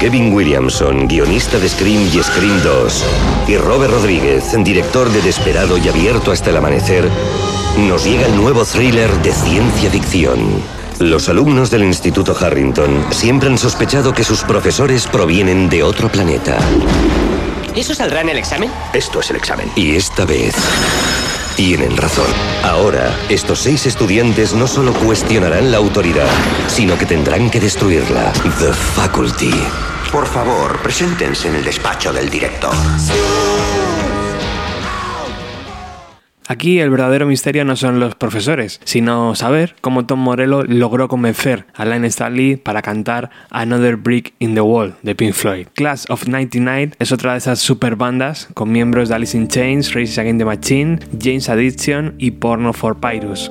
Speaker 32: Kevin Williamson, guionista de Scream y Scream 2, y Robert Rodríguez, director de Desperado y Abierto hasta el amanecer, nos llega el nuevo thriller de ciencia ficción. Los alumnos del Instituto Harrington siempre han sospechado que sus profesores provienen de otro planeta.
Speaker 33: ¿Eso saldrá en el examen?
Speaker 32: Esto es el examen. Y esta vez tienen razón. Ahora, estos seis estudiantes no solo cuestionarán la autoridad, sino que tendrán que destruirla. The Faculty.
Speaker 34: Por favor, preséntense en el despacho del director.
Speaker 4: Aquí el verdadero misterio no son los profesores, sino saber cómo Tom Morello logró convencer a Line Stanley para cantar Another Brick in the Wall de Pink Floyd. Class of 99 es otra de esas super bandas con miembros de Alice in Chains, Races Against the Machine, James Addiction y Porno for Pyrus.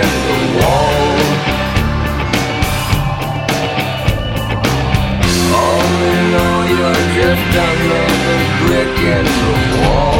Speaker 11: Brick in the wall. All in all, you're just another brick in the wall.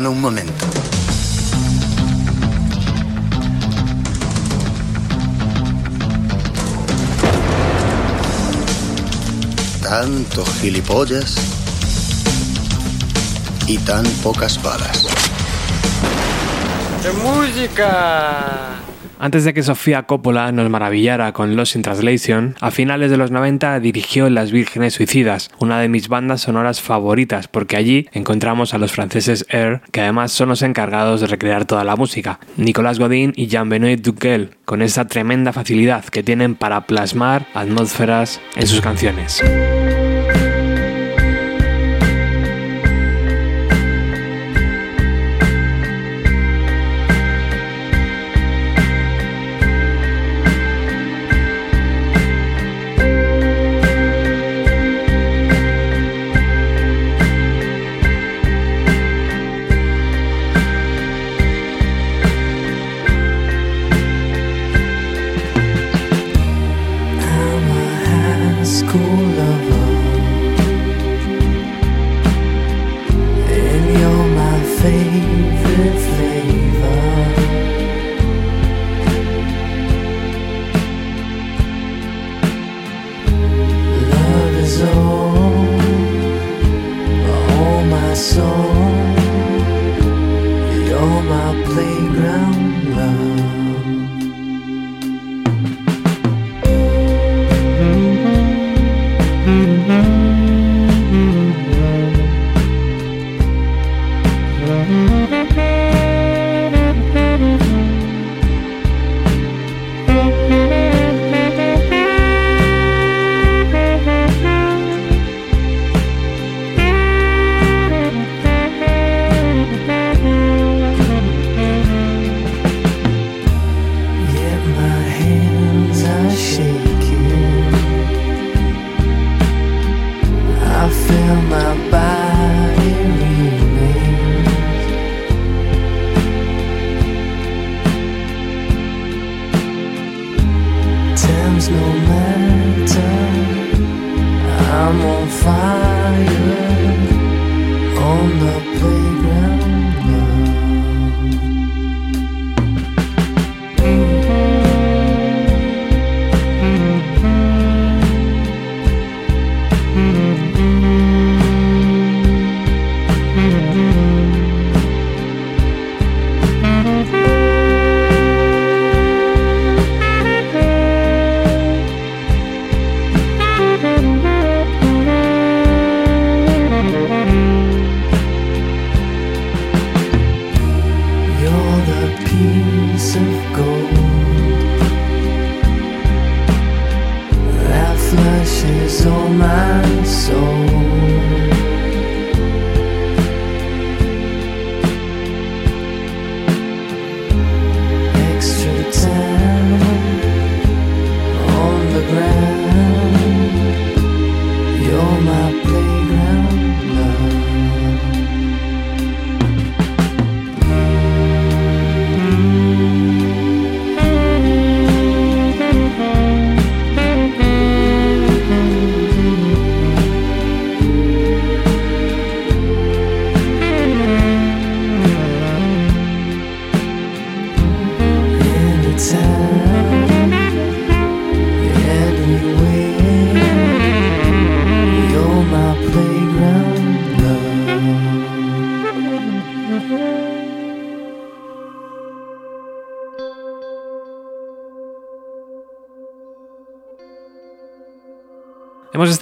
Speaker 3: Un momento. Tanto gilipollas y tan pocas balas.
Speaker 4: ¡De música! Antes de que Sofía Coppola nos maravillara con Lost in Translation, a finales de los 90 dirigió Las Vírgenes Suicidas, una de mis bandas sonoras favoritas, porque allí encontramos a los franceses Air, que además son los encargados de recrear toda la música, Nicolas Godin y Jean-Benoît Duquel, con esa tremenda facilidad que tienen para plasmar atmósferas en sus canciones.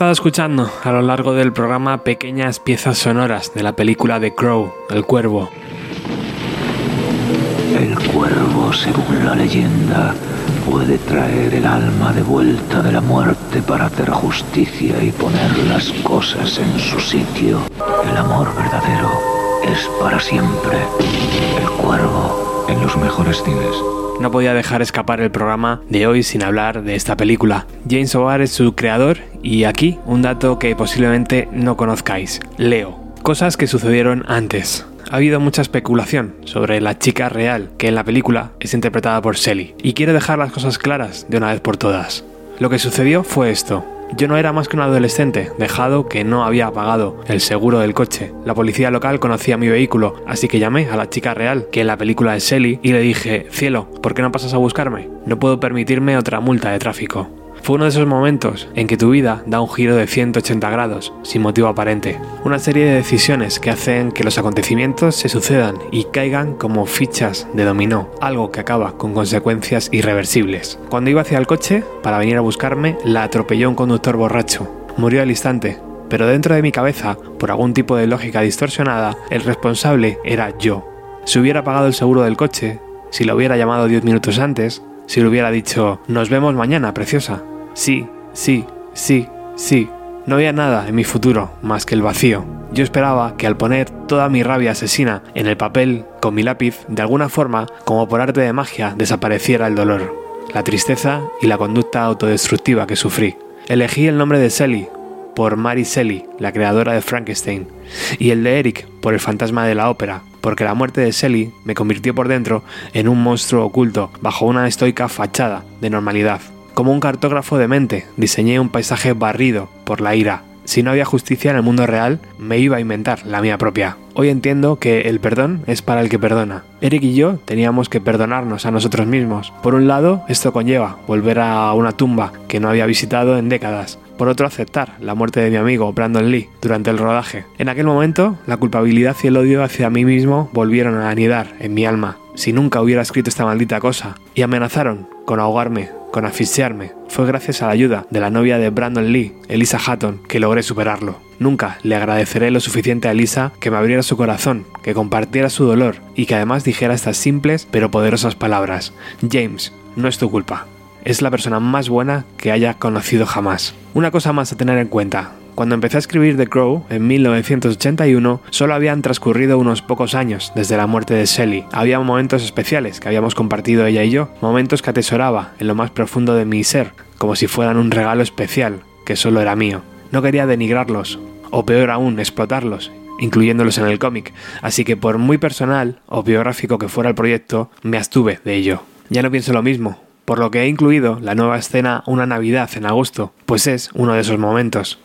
Speaker 4: Estado escuchando a lo largo del programa pequeñas piezas sonoras de la película The Crow, El Cuervo.
Speaker 27: El cuervo, según la leyenda, puede traer el alma de vuelta de la muerte para hacer justicia y poner las cosas en su sitio. El amor verdadero es para siempre. El cuervo, en los mejores cines.
Speaker 4: No podía dejar escapar el programa de hoy sin hablar de esta película. James O'Barr es su creador y aquí un dato que posiblemente no conozcáis. Leo. Cosas que sucedieron antes. Ha habido mucha especulación sobre la chica real que en la película es interpretada por Sally y quiero dejar las cosas claras de una vez por todas. Lo que sucedió fue esto. Yo no era más que un adolescente, dejado que no había pagado el seguro del coche. La policía local conocía mi vehículo, así que llamé a la chica real, que en la película es Shelly, y le dije, cielo, ¿por qué no pasas a buscarme? No puedo permitirme otra multa de tráfico. Fue uno de esos momentos en que tu vida da un giro de 180 grados, sin motivo aparente. Una serie de decisiones que hacen que los acontecimientos se sucedan y caigan como fichas de dominó, algo que acaba con consecuencias irreversibles. Cuando iba hacia el coche, para venir a buscarme, la atropelló un conductor borracho. Murió al instante, pero dentro de mi cabeza, por algún tipo de lógica distorsionada, el responsable era yo. Si hubiera pagado el seguro del coche, si lo hubiera llamado 10 minutos antes, si le hubiera dicho, nos vemos mañana, preciosa. Sí, sí, sí, sí. No había nada en mi futuro más que el vacío. Yo esperaba que al poner toda mi rabia asesina en el papel con mi lápiz, de alguna forma, como por arte de magia, desapareciera el dolor, la tristeza y la conducta autodestructiva que sufrí. Elegí el nombre de Sally por Mary Shelley, la creadora de Frankenstein, y el de Eric por el fantasma de la ópera, porque la muerte de Shelley me convirtió por dentro en un monstruo oculto bajo una estoica fachada de normalidad. Como un cartógrafo de mente, diseñé un paisaje barrido por la ira. Si no había justicia en el mundo real, me iba a inventar la mía propia. Hoy entiendo que el perdón es para el que perdona. Eric y yo teníamos que perdonarnos a nosotros mismos. Por un lado, esto conlleva volver a una tumba que no había visitado en décadas. Por otro, aceptar la muerte de mi amigo Brandon Lee durante el rodaje. En aquel momento, la culpabilidad y el odio hacia mí mismo volvieron a anidar en mi alma. Si nunca hubiera escrito esta maldita cosa, y amenazaron con ahogarme, con asfixiarme. fue gracias a la ayuda de la novia de Brandon Lee, Elisa Hatton, que logré superarlo. Nunca le agradeceré lo suficiente a Elisa que me abriera su corazón, que compartiera su dolor y que además dijera estas simples pero poderosas palabras. James, no es tu culpa. Es la persona más buena que haya conocido jamás. Una cosa más a tener en cuenta. Cuando empecé a escribir The Crow en 1981, solo habían transcurrido unos pocos años desde la muerte de Shelley. Había momentos especiales que habíamos compartido ella y yo, momentos que atesoraba en lo más profundo de mi ser, como si fueran un regalo especial que solo era mío. No quería denigrarlos, o peor aún, explotarlos, incluyéndolos en el cómic, así que por muy personal o biográfico que fuera el proyecto, me abstuve de ello. Ya no pienso lo mismo, por lo que he incluido la nueva escena Una Navidad en agosto, pues es uno de esos momentos.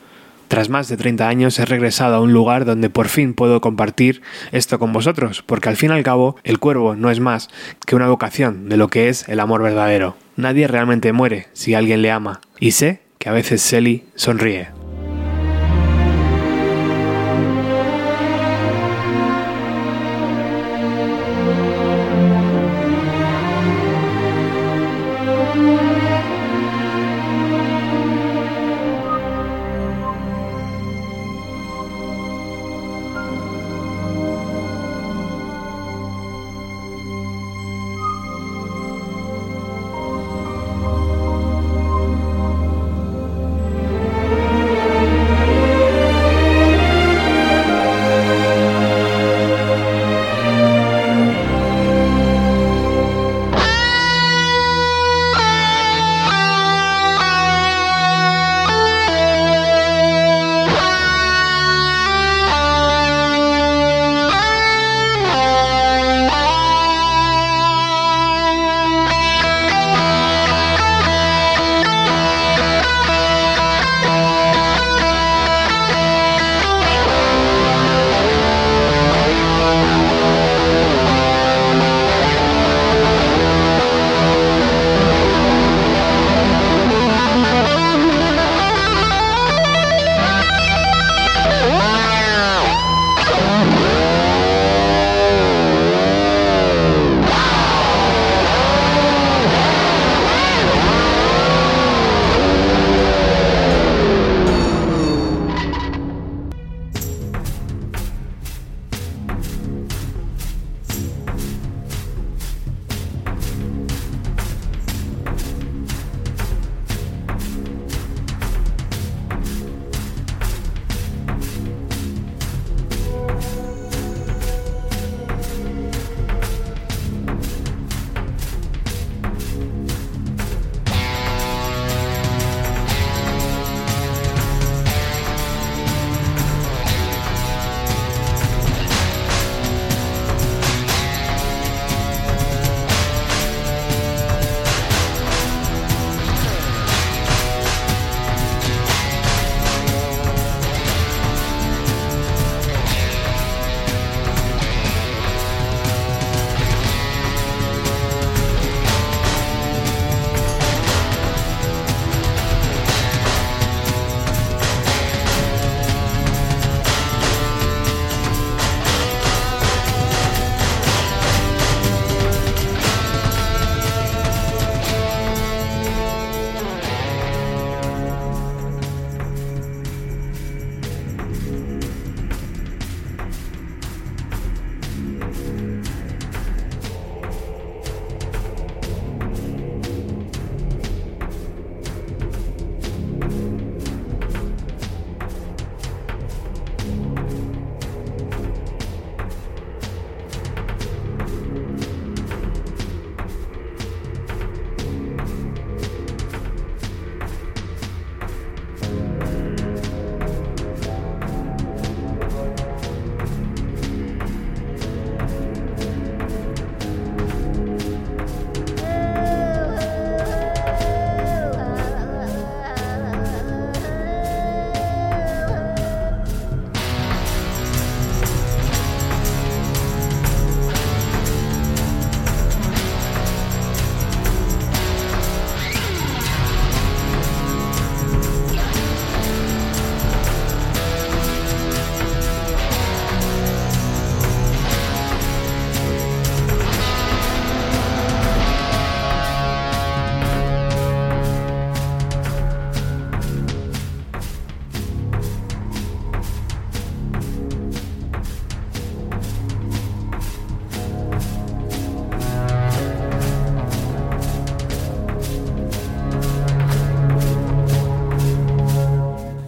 Speaker 4: Tras más de 30 años he regresado a un lugar donde por fin puedo compartir esto con vosotros, porque al fin y al cabo el cuervo no es más que una vocación de lo que es el amor verdadero. Nadie realmente muere si alguien le ama, y sé que a veces Sally sonríe.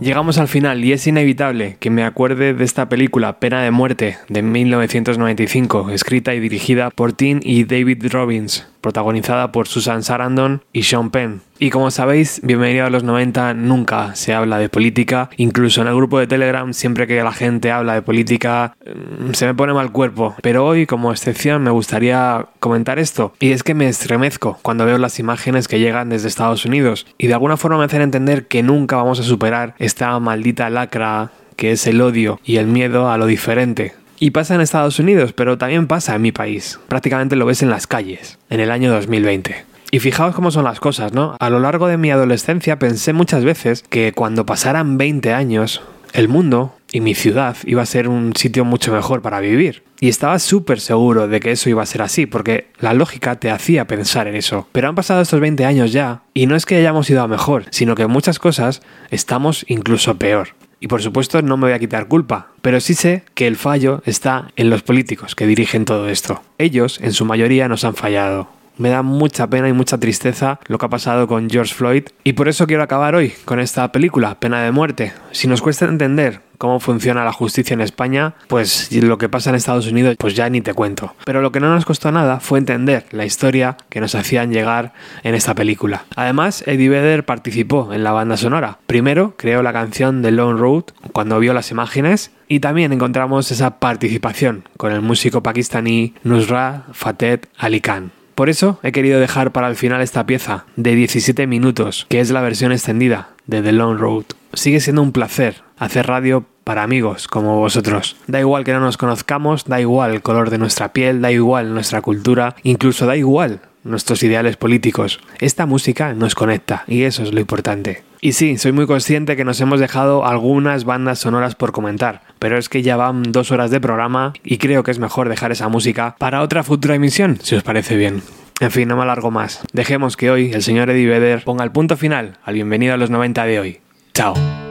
Speaker 4: Llegamos al final y es inevitable que me acuerde de esta película Pena de Muerte de 1995, escrita y dirigida por Tim y David Robbins, protagonizada por Susan Sarandon y Sean Penn. Y como sabéis, bienvenido a los 90 nunca se habla de política, incluso en el grupo de Telegram siempre que la gente habla de política mm, se me pone mal cuerpo, pero hoy como excepción me gustaría comentar esto, y es que me estremezco cuando veo las imágenes que llegan desde Estados Unidos y de alguna forma me hacen entender que nunca vamos a superar esta maldita lacra que es el odio y el miedo a lo diferente. Y pasa en Estados Unidos, pero también pasa en mi país. Prácticamente lo ves en las calles, en el año 2020. Y fijaos cómo son las cosas, ¿no? A lo largo de mi adolescencia pensé muchas veces que cuando pasaran 20 años, el mundo y mi ciudad iba a ser un sitio mucho mejor para vivir. Y estaba súper seguro de que eso iba a ser así, porque la lógica te hacía pensar en eso. Pero han pasado estos 20 años ya, y no es que hayamos ido a mejor, sino que en muchas cosas estamos incluso peor. Y por supuesto no me voy a quitar culpa, pero sí sé que el fallo está en los políticos que dirigen todo esto. Ellos, en su mayoría, nos han fallado. Me da mucha pena y mucha tristeza lo que ha pasado con George Floyd y por eso quiero acabar hoy con esta película, Pena de Muerte. Si nos cuesta entender cómo funciona la justicia en España, pues lo que pasa en Estados Unidos, pues ya ni te cuento. Pero lo que no nos costó nada fue entender la historia que nos hacían llegar en esta película. Además, Eddie Vedder participó en la banda sonora. Primero creó la canción de Lone Road cuando vio las imágenes y también encontramos esa participación con el músico pakistaní Nusrat Fateh Ali Khan. Por eso he querido dejar para el final esta pieza de 17 minutos, que es la versión extendida de The Long Road. Sigue siendo un placer hacer radio para amigos como vosotros. Da igual que no nos conozcamos, da igual el color de nuestra piel, da igual nuestra cultura, incluso da igual nuestros ideales políticos. Esta música nos conecta y eso es lo importante. Y sí, soy muy consciente que nos hemos dejado algunas bandas sonoras por comentar, pero es que ya van dos horas de programa y creo que es mejor dejar esa música para otra futura emisión, si os parece bien. En fin, no me alargo más. Dejemos que hoy el señor Eddie Vedder ponga el punto final al bienvenido a los 90 de hoy. Chao.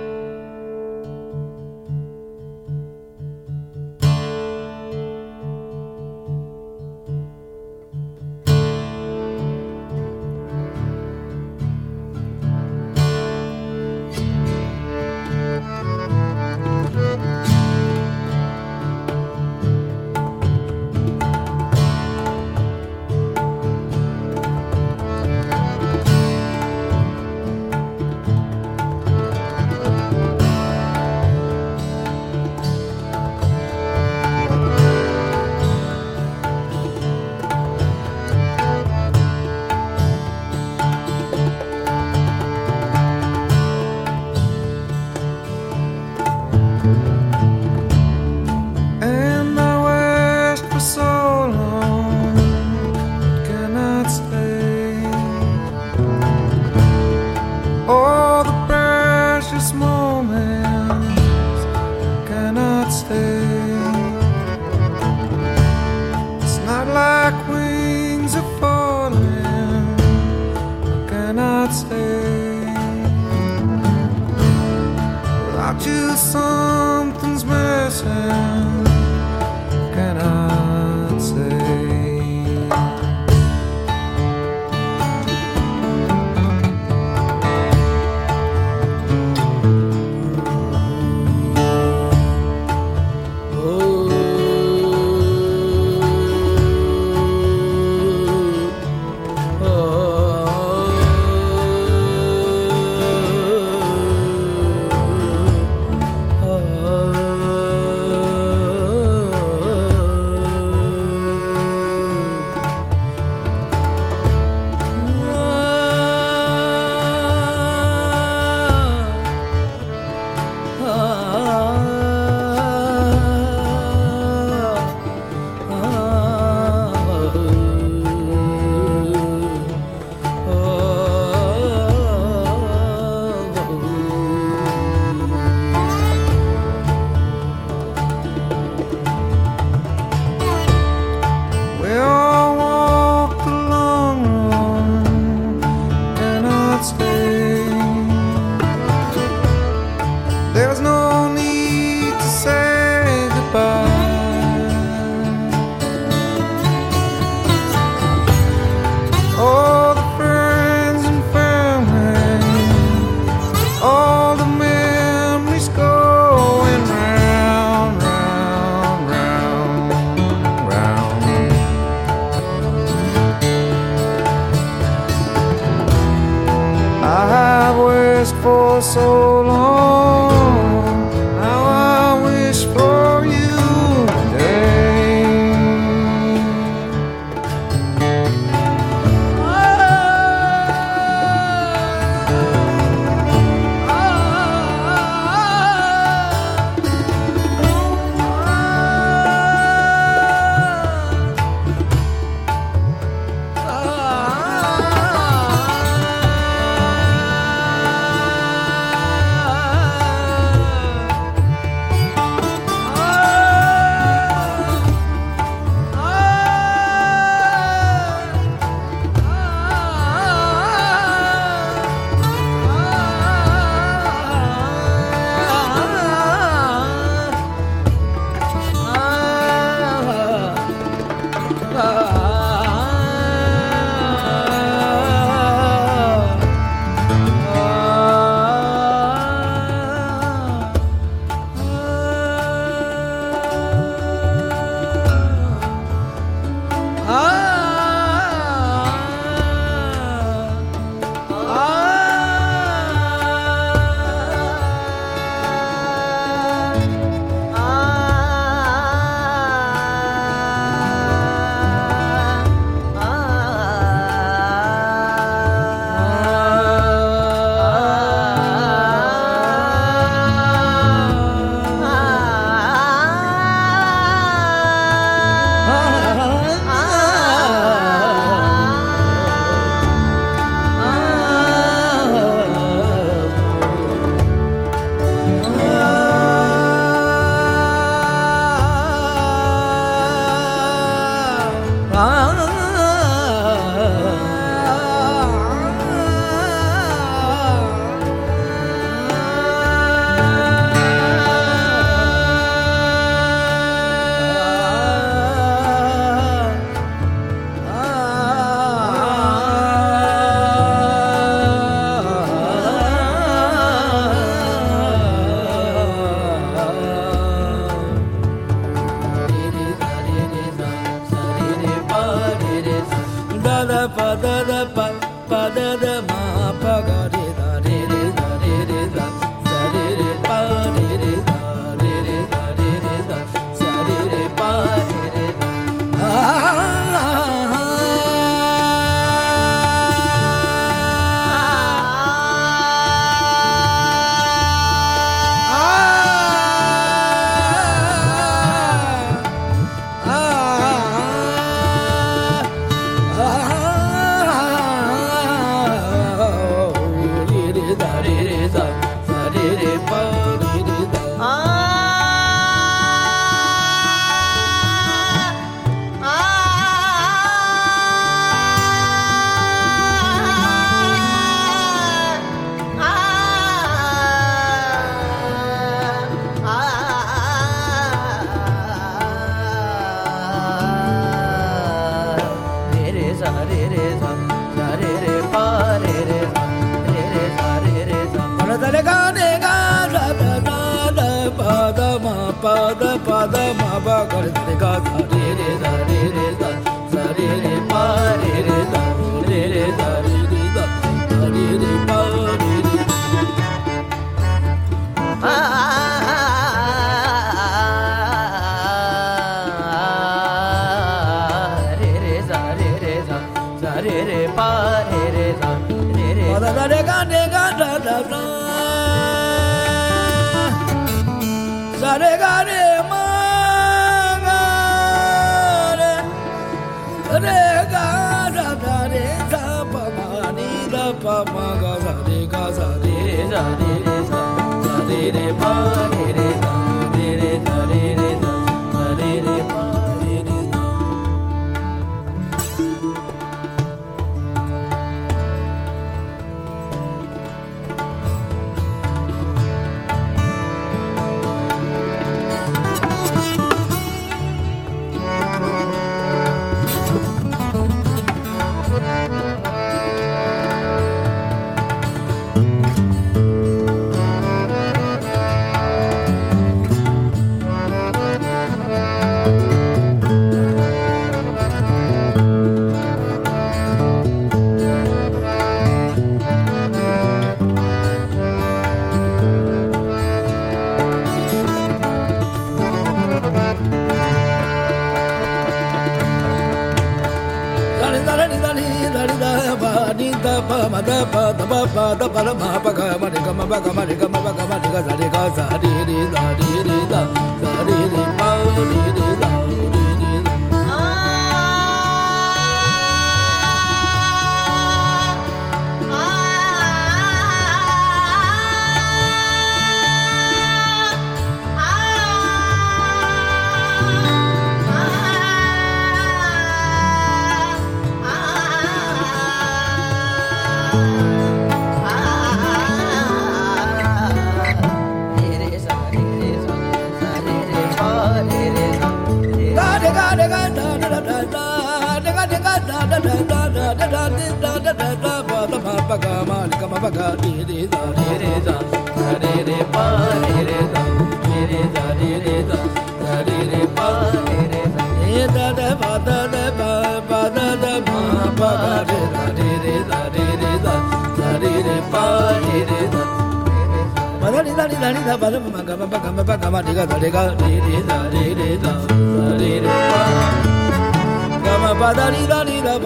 Speaker 35: Da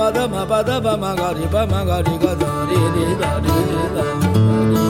Speaker 26: Ba da ma ba da ba ma ga ri ba ma ga ri ga da ri ri da ri ri da.